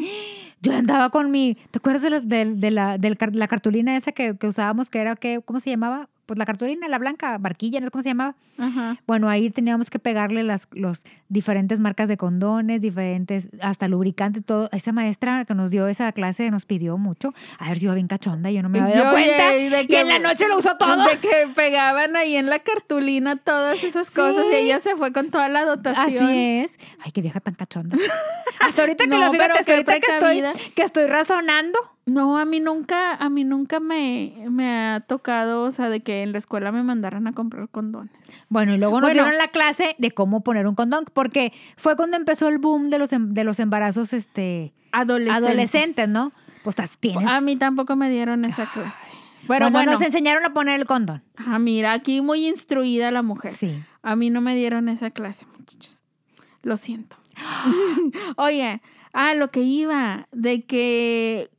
Speaker 1: Yo andaba con mi... ¿Te acuerdas de, la- de- de la, car- la cartulina esa que, que usábamos? Que era, que, ¿cómo se llamaba? Pues la cartulina, la blanca, barquilla, no sé cómo se llamaba.
Speaker 2: Ajá.
Speaker 1: Bueno, ahí teníamos que pegarle las los diferentes marcas de condones, diferentes, hasta lubricantes, todo. Esa maestra que nos dio esa clase nos pidió mucho. A ver si iba bien cachonda, yo no me había dado
Speaker 2: Yo,
Speaker 1: cuenta.
Speaker 2: de
Speaker 1: y en la noche lo usó todo.
Speaker 2: De que pegaban ahí en la cartulina todas esas cosas y ella se fue con toda la dotación.
Speaker 1: Así es. Ay, qué vieja tan cachonda. Hasta ahorita que
Speaker 2: No,
Speaker 1: lo fíjate, hasta ahorita que estoy,
Speaker 2: precavida.
Speaker 1: que estoy razonando.
Speaker 2: No, a mí nunca, a mí nunca me, me ha tocado, o sea, de que en la escuela me mandaran a comprar condones.
Speaker 1: Bueno, y luego nos
Speaker 2: Bueno.
Speaker 1: dieron la clase de cómo poner un condón, porque fue cuando empezó el boom de los, em- de los embarazos este,
Speaker 2: Adolescentes.
Speaker 1: adolescentes, ¿no? Pues tienes.
Speaker 2: A mí tampoco me dieron esa clase. Bueno,
Speaker 1: bueno,
Speaker 2: bueno.
Speaker 1: nos enseñaron a poner el condón.
Speaker 2: Ah, mira, aquí muy instruida la mujer.
Speaker 1: Sí.
Speaker 2: A mí no me dieron esa clase, muchachos. Lo siento. Oye, ah, lo que iba, de que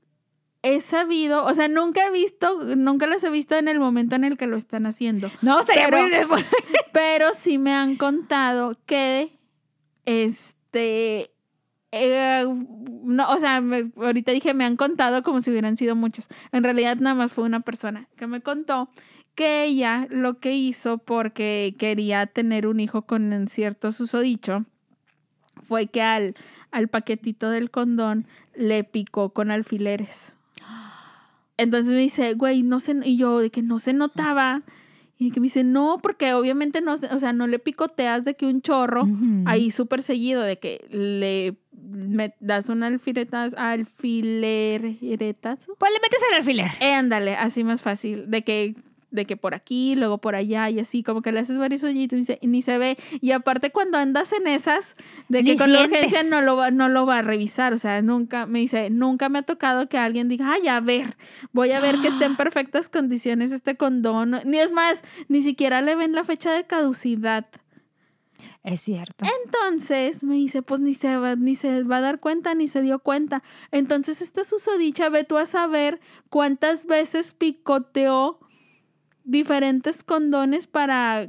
Speaker 2: he sabido, o sea, nunca he visto, nunca las he visto en el momento en el que lo están haciendo.
Speaker 1: No, sería
Speaker 2: Pero-
Speaker 1: muy...
Speaker 2: Pero sí me han contado que, este, eh, no, o sea, me- ahorita dije me han contado como si hubieran sido muchas. En realidad nada más fue una persona que me contó que ella lo que hizo porque quería tener un hijo con cierto susodicho fue que al, al paquetito del condón le picó con alfileres. Entonces me dice, güey, no sé, y yo de que no se notaba. Y que me dice, no, porque obviamente no, o sea, no le picoteas de que un chorro ahí súper seguido, de que le me das un alfiletas, alfileretazo.
Speaker 1: Pues le metes el alfiler.
Speaker 2: Eh, ándale, así más fácil, de que de que por aquí, luego por allá y así, como que le haces varios hoyitos y, se- y ni se ve. Y aparte cuando andas en esas, de que
Speaker 1: Ni
Speaker 2: con la urgencia no lo, va, no lo va a revisar, o sea, nunca, me dice, nunca me ha tocado que alguien diga, ay, a ver, voy a ver que esté en perfectas condiciones este condón. Ni es más, ni siquiera le ven la fecha de caducidad.
Speaker 1: Es cierto.
Speaker 2: Entonces me dice, pues ni se, va, ni se va a dar cuenta, ni se dio cuenta. Entonces esta susodicha, ve tú a saber cuántas veces picoteó diferentes condones para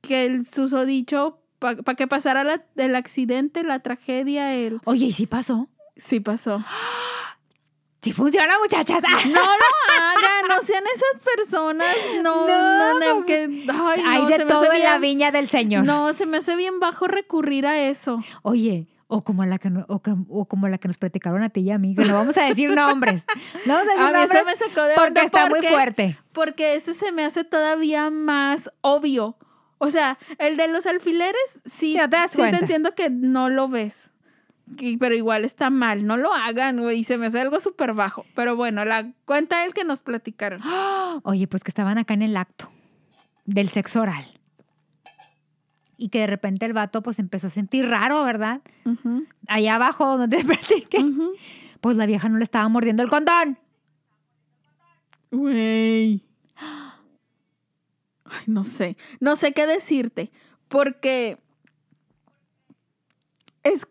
Speaker 2: que el susodicho, para que pasara la- el accidente, la tragedia, el...
Speaker 1: Oye, ¿y si pasó?
Speaker 2: Sí pasó.
Speaker 1: Sí funciona, muchachas.
Speaker 2: No lo hagan, no sean esas personas, no, no,
Speaker 1: No,
Speaker 2: no, que, ay,
Speaker 1: Hay
Speaker 2: no,
Speaker 1: de
Speaker 2: se me
Speaker 1: todo
Speaker 2: hace
Speaker 1: en la
Speaker 2: bien,
Speaker 1: viña del Señor.
Speaker 2: no, se me hace bien bajo recurrir a eso.
Speaker 1: Oye, o como la que o, o como la que nos platicaron a ti y a mí, que no vamos a decir nombres. No vamos a decir
Speaker 2: A
Speaker 1: nombres
Speaker 2: eso me sacó de
Speaker 1: porque está muy
Speaker 2: porque-
Speaker 1: fuerte.
Speaker 2: Porque ese se me hace todavía más obvio. O sea, el de los alfileres, sí,
Speaker 1: Sí, no te das
Speaker 2: sí te
Speaker 1: cuenta.
Speaker 2: entiendo que no lo ves. Pero igual está mal, no lo hagan, güey. y Se me hace algo súper bajo. Pero bueno, la cuenta el que nos platicaron.
Speaker 1: Oye, pues que estaban acá en el acto del sexo oral. Y que de repente el vato pues empezó a sentir raro, ¿verdad? Allá abajo donde te platiqué. Pues la vieja no le estaba mordiendo el condón.
Speaker 2: Güey. Ay, no sé. No sé qué decirte. Porque. Es.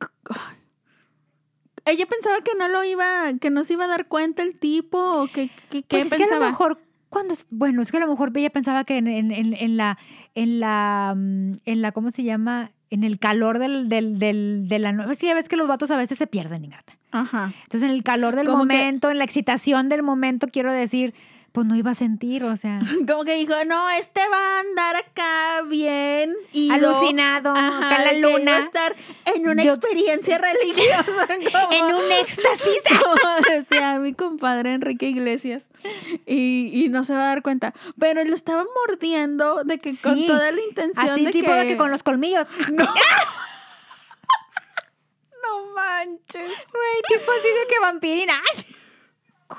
Speaker 2: Ella pensaba que no lo iba. que no se iba a dar cuenta el tipo. O que, que- ¿qué
Speaker 1: Pues es que a
Speaker 2: pensaba?
Speaker 1: lo mejor cuando bueno, es que a lo mejor ella pensaba que en, en- en- en la en la mm, en la ¿cómo se llama? En el calor del, del, del, de la noche. ya ves que los vatos a veces se pierden, Ingrata.
Speaker 2: Ajá.
Speaker 1: Entonces, en el calor del
Speaker 2: Como que-
Speaker 1: momento, en la excitación del momento, quiero decir, pues no iba a sentir, o sea,
Speaker 2: Como que dijo, no, este va a andar acá bien. ido,
Speaker 1: alucinado,
Speaker 2: Ajá,
Speaker 1: acá la
Speaker 2: que iba a
Speaker 1: luna,
Speaker 2: estar en una
Speaker 1: Yo-
Speaker 2: experiencia religiosa. como-
Speaker 1: en un éxtasis.
Speaker 2: como decía mi compadre Enrique Iglesias. Y, y no se va a dar cuenta. Pero lo estaba mordiendo de que con toda la intención
Speaker 1: Así
Speaker 2: de
Speaker 1: tipo
Speaker 2: que...
Speaker 1: de que con los colmillos.
Speaker 2: No manches.
Speaker 1: Güey, tipo así de que vampirina.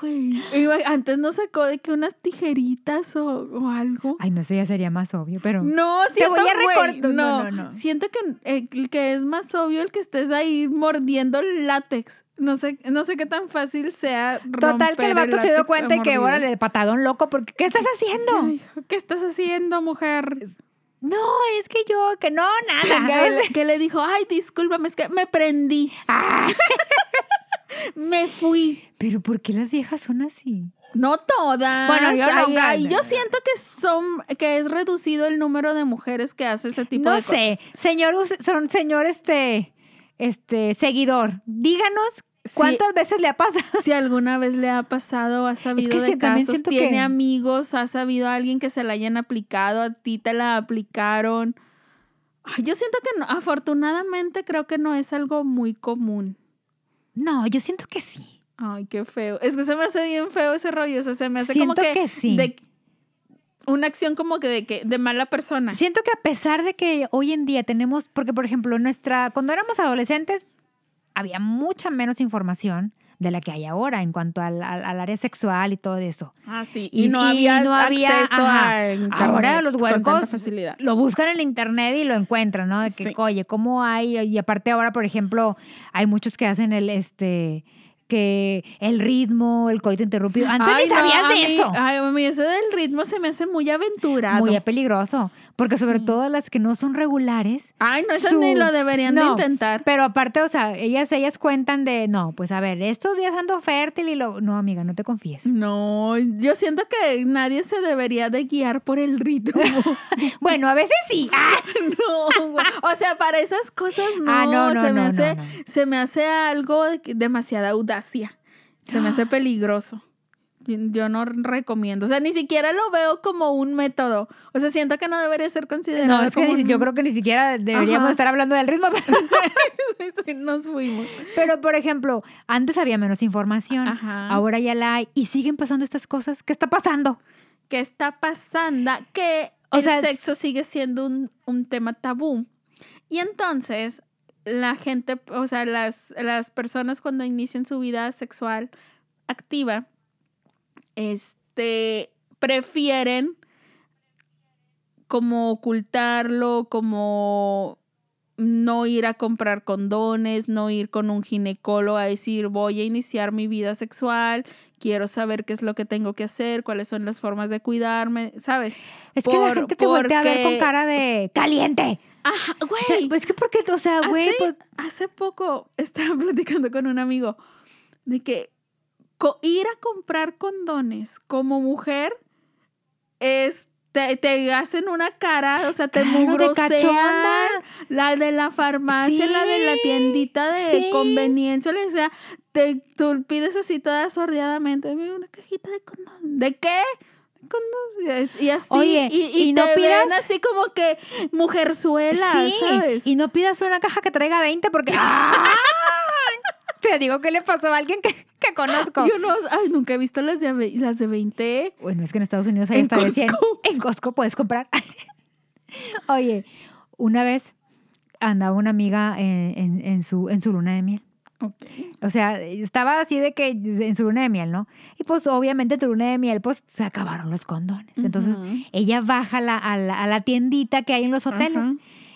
Speaker 2: Güey. Antes no sacó de que unas tijeritas o, o algo.
Speaker 1: Ay, no sé, ya sería más obvio, pero.
Speaker 2: No, siento,
Speaker 1: voy a
Speaker 2: güey,
Speaker 1: no,
Speaker 2: no,
Speaker 1: no, no.
Speaker 2: Siento que, eh, que es más obvio el que estés ahí mordiendo el látex. No sé, no sé qué tan fácil sea
Speaker 1: Total que el vato se dio cuenta y que,
Speaker 2: mordidas.
Speaker 1: órale, patadón loco, porque ¿qué estás haciendo?
Speaker 2: ¿Qué estás haciendo, mujer?
Speaker 1: No, es que yo, que no, nada.
Speaker 2: que, que le dijo, ay, discúlpame, es que me prendí.
Speaker 1: Ah,
Speaker 2: Me fui.
Speaker 1: Pero ¿por qué las viejas son así?
Speaker 2: No todas.
Speaker 1: Bueno, yo no,
Speaker 2: Ay,
Speaker 1: Carmen.
Speaker 2: yo siento que son, que es reducido el número de mujeres que hace ese tipo
Speaker 1: no
Speaker 2: de
Speaker 1: sé,
Speaker 2: cosas.
Speaker 1: señor, us- son, señor, este, este, seguidor, díganos cuántas veces le ha pasado.
Speaker 2: Si alguna vez le ha pasado, ha sabido
Speaker 1: que
Speaker 2: de
Speaker 1: también
Speaker 2: casos, tiene
Speaker 1: que-
Speaker 2: amigos, ha sabido a alguien que se la hayan aplicado, a ti te la aplicaron. Ay, yo siento que no- afortunadamente creo que no es algo muy común.
Speaker 1: No, yo siento que sí.
Speaker 2: Ay, qué feo. Es que se me hace bien feo ese rollo. O sea, se me hace como que,
Speaker 1: que sí.
Speaker 2: de una acción como que de que de mala persona.
Speaker 1: Siento que a pesar de que hoy en día tenemos, porque por ejemplo, nuestra, cuando éramos adolescentes, había mucha menos información de la que hay ahora en cuanto al, al- al área sexual y todo eso.
Speaker 2: Ah, sí.
Speaker 1: Y-
Speaker 2: Y, no
Speaker 1: y
Speaker 2: había
Speaker 1: no había-
Speaker 2: acceso a internet
Speaker 1: Ahora los
Speaker 2: facilidad.
Speaker 1: lo buscan en el internet y lo encuentran, ¿no? De que,
Speaker 2: Sí.
Speaker 1: oye, ¿cómo hay? Y aparte ahora, por ejemplo, hay muchos que hacen el, este, que el ritmo, el coito interrumpido. Antes
Speaker 2: Ay,
Speaker 1: ni sabías de
Speaker 2: mí-
Speaker 1: eso.
Speaker 2: Ay, a mí ese del ritmo se me hace muy aventurado.
Speaker 1: Muy peligroso, porque sobre todo las que no son regulares.
Speaker 2: Ay, no, esas
Speaker 1: su-
Speaker 2: ni lo deberían
Speaker 1: No,
Speaker 2: de intentar.
Speaker 1: Pero aparte, o sea, ellas, ellas cuentan de, no, pues a ver, estos días ando fértil y lo... No, amiga, no te confíes.
Speaker 2: No, yo siento que nadie se debería de guiar por el ritmo.
Speaker 1: Bueno, a veces sí. ¡Ah!
Speaker 2: no, o sea, para esas cosas no,
Speaker 1: Ah, no, no,
Speaker 2: se me
Speaker 1: no,
Speaker 2: hace, se me hace algo de que- Se me hace peligroso. Yo- no recomiendo, o sea, ni siquiera lo veo como un método. O sea, siento que no debería ser considerado
Speaker 1: No, es que
Speaker 2: como
Speaker 1: ni
Speaker 2: un-
Speaker 1: yo creo que ni siquiera deberíamos
Speaker 2: Ajá.
Speaker 1: estar hablando del ritmo. Pero,
Speaker 2: Nos fuimos.
Speaker 1: pero, por ejemplo, antes había menos información.
Speaker 2: Ajá.
Speaker 1: Ahora ya la hay. Y siguen pasando estas cosas. ¿Qué está pasando?
Speaker 2: ¿Qué está pasando? Que
Speaker 1: O
Speaker 2: el
Speaker 1: sea,
Speaker 2: sexo sigue siendo un, un tema tabú. Y entonces, la gente, o sea, las, las personas cuando inician su vida sexual activa, este, prefieren como ocultarlo, como no ir a comprar condones, no ir con un ginecólogo a decir voy a iniciar mi vida sexual, quiero saber qué es lo que tengo que hacer, cuáles son las formas de cuidarme, ¿sabes?
Speaker 1: Es que la gente te voltea a ver con cara de caliente.
Speaker 2: Ajá, güey.
Speaker 1: O sea, es que porque, o sea, güey,
Speaker 2: hace,
Speaker 1: pues,
Speaker 2: hace poco estaba platicando con un amigo de que ir a comprar condones como mujer es te, te hacen una cara, o sea, te
Speaker 1: Claro,
Speaker 2: mugrosean. La de la farmacia, la de la
Speaker 1: Sí,
Speaker 2: tiendita de
Speaker 1: sí.
Speaker 2: conveniencia, o sea, te, tú pides así toda sordeadamente, "Mira, una cajita de condón. ¿De qué? Y así,
Speaker 1: Oye,
Speaker 2: y, y
Speaker 1: y no
Speaker 2: te ven
Speaker 1: pidas-
Speaker 2: así como que mujerzuela,
Speaker 1: sí.
Speaker 2: ¿sabes?
Speaker 1: Y no pidas una caja que traiga 20 porque. ¡Ah! Te digo que le pasó a alguien que, que conozco.
Speaker 2: Yo no, ay, nunca he visto las de, las de 20.
Speaker 1: Bueno, es que en Estados Unidos hay hasta de 100.
Speaker 2: Costco.
Speaker 1: En Costco puedes comprar. Oye, una vez andaba una amiga en, en- en su, en su luna de miel. O sea, estaba así de que en su luna de miel, ¿no? Y pues obviamente tu luna de miel, pues se acabaron los condones. Entonces ella baja a la, a la, a la tiendita que hay en los hoteles.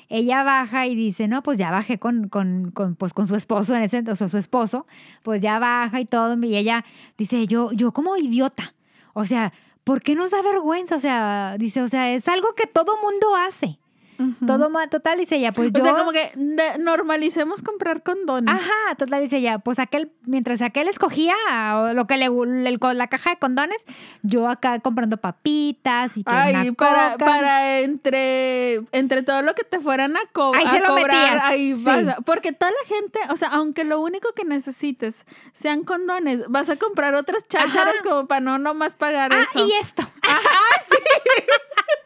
Speaker 1: Ella baja y dice, no, pues ya bajé con, con, con, pues, con su esposo en ese, o sea, su esposo, pues ya baja y todo. Y ella dice, yo, yo como idiota. O sea, ¿por qué nos da vergüenza? O sea, dice, o sea, es algo que todo mundo hace. Todo ma- total, dice ella, pues
Speaker 2: O
Speaker 1: yo.
Speaker 2: sea, como que normalicemos comprar condones.
Speaker 1: Ajá, total, dice ella, pues aquel, mientras aquel escogía o lo que le, el- la caja de condones, yo acá comprando papitas y que
Speaker 2: Ay,
Speaker 1: una
Speaker 2: para,
Speaker 1: coca.
Speaker 2: para entre, entre todo lo que te fueran a, co-
Speaker 1: Ahí
Speaker 2: a
Speaker 1: se lo
Speaker 2: cobrar,
Speaker 1: metías,
Speaker 2: ahí
Speaker 1: sí.
Speaker 2: vas a- porque toda la gente, o sea, aunque lo único que necesites sean condones, vas a comprar otras chácharas
Speaker 1: Ajá.
Speaker 2: como para no nomás pagar
Speaker 1: Ah,
Speaker 2: eso.
Speaker 1: y esto.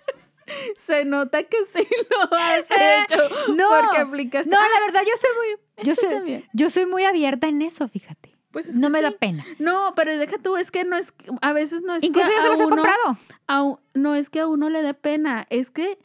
Speaker 2: Se nota que sí lo has hecho
Speaker 1: no,
Speaker 2: porque aplicaste.
Speaker 1: No, la verdad, yo soy muy, yo
Speaker 2: Esto
Speaker 1: soy,
Speaker 2: también.
Speaker 1: yo soy muy abierta en eso, fíjate.
Speaker 2: Pues es
Speaker 1: no me da pena.
Speaker 2: No, pero deja tú, es que no es, a veces no es
Speaker 1: Incluso
Speaker 2: que
Speaker 1: yo
Speaker 2: a
Speaker 1: se los he
Speaker 2: uno-
Speaker 1: comprado.
Speaker 2: a no es que a uno le dé pena, es que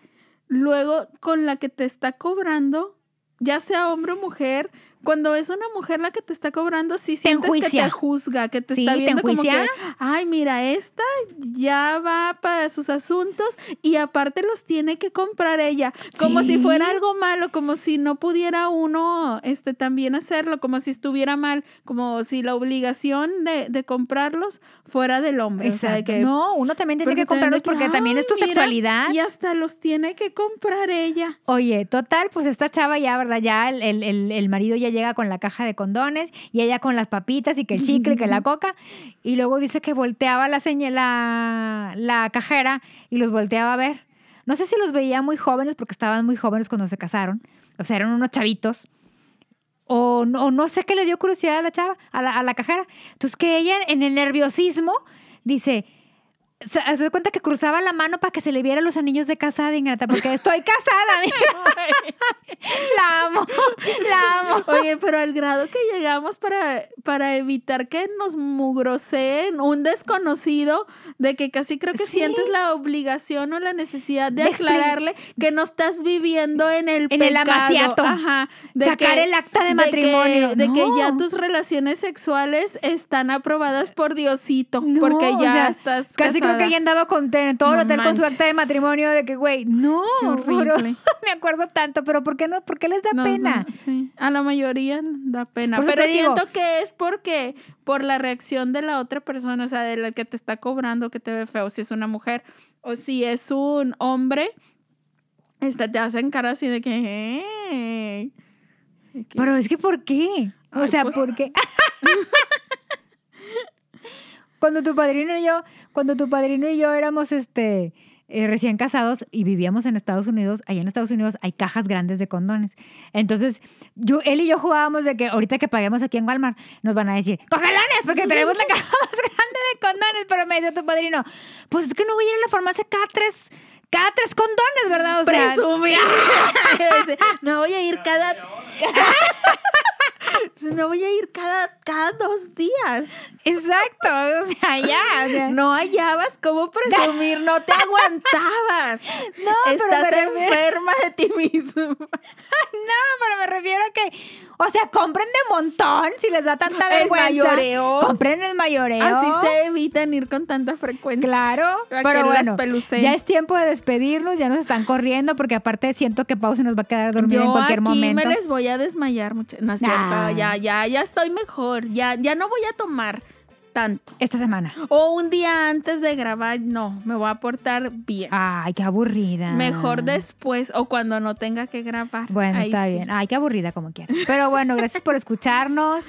Speaker 2: luego con la que te está cobrando, ya sea hombre o mujer, cuando es una mujer la que te está cobrando, sí sientes que te juzga, que te
Speaker 1: Sí,
Speaker 2: está
Speaker 1: te
Speaker 2: viendo como que, ay, mira, esta ya va para sus asuntos y aparte los tiene que comprar ella, como si fuera algo malo, como si no pudiera uno este también hacerlo, como si estuviera mal, como si la obligación de, de comprarlos fuera del hombre. O sea, de
Speaker 1: Exacto.
Speaker 2: que,
Speaker 1: no, uno también tiene que comprarlos porque
Speaker 2: que,
Speaker 1: también es tu
Speaker 2: "Ay, mira,
Speaker 1: sexualidad.
Speaker 2: Y hasta los tiene que comprar ella.
Speaker 1: Oye, total, pues esta chava ya, ¿verdad? Ya el, el- el- el marido ya llega con la caja de condones y ella con las papitas y que el chicle, que la coca. Y luego dice que volteaba la, la, la cajera y los volteaba a ver. No sé si los veía muy jóvenes porque estaban muy jóvenes cuando se casaron. O sea, eran unos chavitos. O no, o no sé qué le dio curiosidad a la chava, a la, a la cajera. Entonces que ella en el nerviosismo dice, se, da cuenta que cruzaba la mano para que se le vieran los anillos de casada, Ingrata, porque estoy casada, amiga. la amo, la amo.
Speaker 2: Oye, pero al grado que llegamos para, para evitar que nos mugroseen un desconocido, de que casi creo que
Speaker 1: Sí.
Speaker 2: sientes la obligación o la necesidad de,
Speaker 1: De
Speaker 2: aclararle que no estás viviendo en el
Speaker 1: En el amaciato.
Speaker 2: Ajá. De
Speaker 1: Sacar el acta de matrimonio.
Speaker 2: Que, de que ya tus relaciones sexuales están aprobadas por Diosito,
Speaker 1: No,
Speaker 2: porque
Speaker 1: o
Speaker 2: ya
Speaker 1: sea,
Speaker 2: estás
Speaker 1: Casi creo que ella andaba con, en todo el
Speaker 2: No
Speaker 1: hotel con su acta de
Speaker 2: manches.
Speaker 1: matrimonio de que, güey, no,
Speaker 2: horrible.
Speaker 1: me acuerdo tanto, pero ¿por qué no? ¿Por qué les da
Speaker 2: Nos
Speaker 1: pena?
Speaker 2: da- sí, a la mayoría da pena. Pero
Speaker 1: te digo-
Speaker 2: siento que es porque, por la reacción de la otra persona, o sea, de la que te está cobrando, que te ve feo, si es una mujer o si es un hombre, esta te hacen cara así de que. "Hey". Que-
Speaker 1: Pero es que ¿por qué? O
Speaker 2: Ay,
Speaker 1: sea,
Speaker 2: pues-
Speaker 1: ¿por qué? cuando tu padrino y yo, cuando tu padrino y yo éramos este eh, recién casados y vivíamos en Estados Unidos, allá en Estados Unidos hay cajas grandes de condones. Entonces, yo, él y yo jugábamos de que ahorita que paguemos aquí en Walmart, nos van a decir, ¡cogelones! Porque tenemos la caja más grande de condones. Pero me dice tu padrino, pues es que no voy a ir a la farmacia cada tres, cada tres condones, ¿verdad? O sea,
Speaker 2: Presumir. Dice, no voy a ir cada. no voy a ir cada, cada dos días.
Speaker 1: exacto, o sea, ya. o sea.
Speaker 2: No hallabas cómo presumir, no te aguantabas.
Speaker 1: No, pero
Speaker 2: Estás
Speaker 1: refiero-
Speaker 2: enferma de ti mismo.
Speaker 1: No, pero me refiero a que, O sea, compren de montón si les da tanta
Speaker 2: El
Speaker 1: vergüenza.
Speaker 2: mayoreo.
Speaker 1: Compren el mayoreo.
Speaker 2: Así se evitan ir con tanta frecuencia.
Speaker 1: Claro,
Speaker 2: A que
Speaker 1: pero
Speaker 2: las
Speaker 1: bueno, ya es tiempo de despedirnos, ya nos están corriendo porque aparte siento que Pau se nos va a quedar dormida
Speaker 2: Yo
Speaker 1: en cualquier
Speaker 2: aquí
Speaker 1: momento.
Speaker 2: me les voy a desmayar mucho. No es cierto, ya, ya, ya estoy mejor. Ya, ya no voy a tomar tanto.
Speaker 1: Esta semana.
Speaker 2: O un día antes de grabar, no, me voy a portar bien.
Speaker 1: Ay, qué aburrida.
Speaker 2: Mejor después o cuando no tenga que grabar.
Speaker 1: Bueno,
Speaker 2: Ahí
Speaker 1: está
Speaker 2: sí.
Speaker 1: bien. Ay, qué aburrida como quiera. Pero bueno, gracias por escucharnos.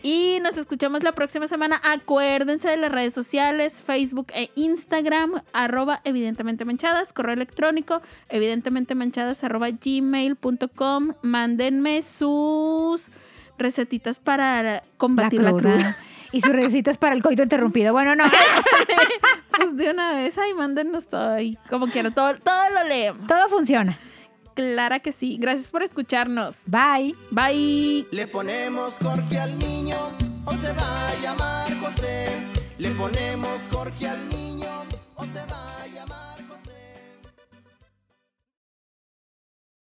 Speaker 2: Y nos escuchamos la próxima semana. Acuérdense de las redes sociales, Facebook e Instagram, arroba evidentemente manchadas, correo electrónico, evidentemente manchadas, arroba gmail.com. Mándenme sus recetitas para
Speaker 1: La
Speaker 2: combatir la,
Speaker 1: cruda.
Speaker 2: cruda.
Speaker 1: Y sus recitas para el coito interrumpido. Bueno, no.
Speaker 2: Pues de una vez, ahí mándennos todo ahí, como quiera, todo, todo lo leemos.
Speaker 1: Todo funciona.
Speaker 2: Clara que sí. Gracias por escucharnos.
Speaker 1: Bye.
Speaker 2: Bye.
Speaker 3: Le ponemos Jorge al niño, o se va a llamar José. Le ponemos Jorge al niño, o se va a llamar.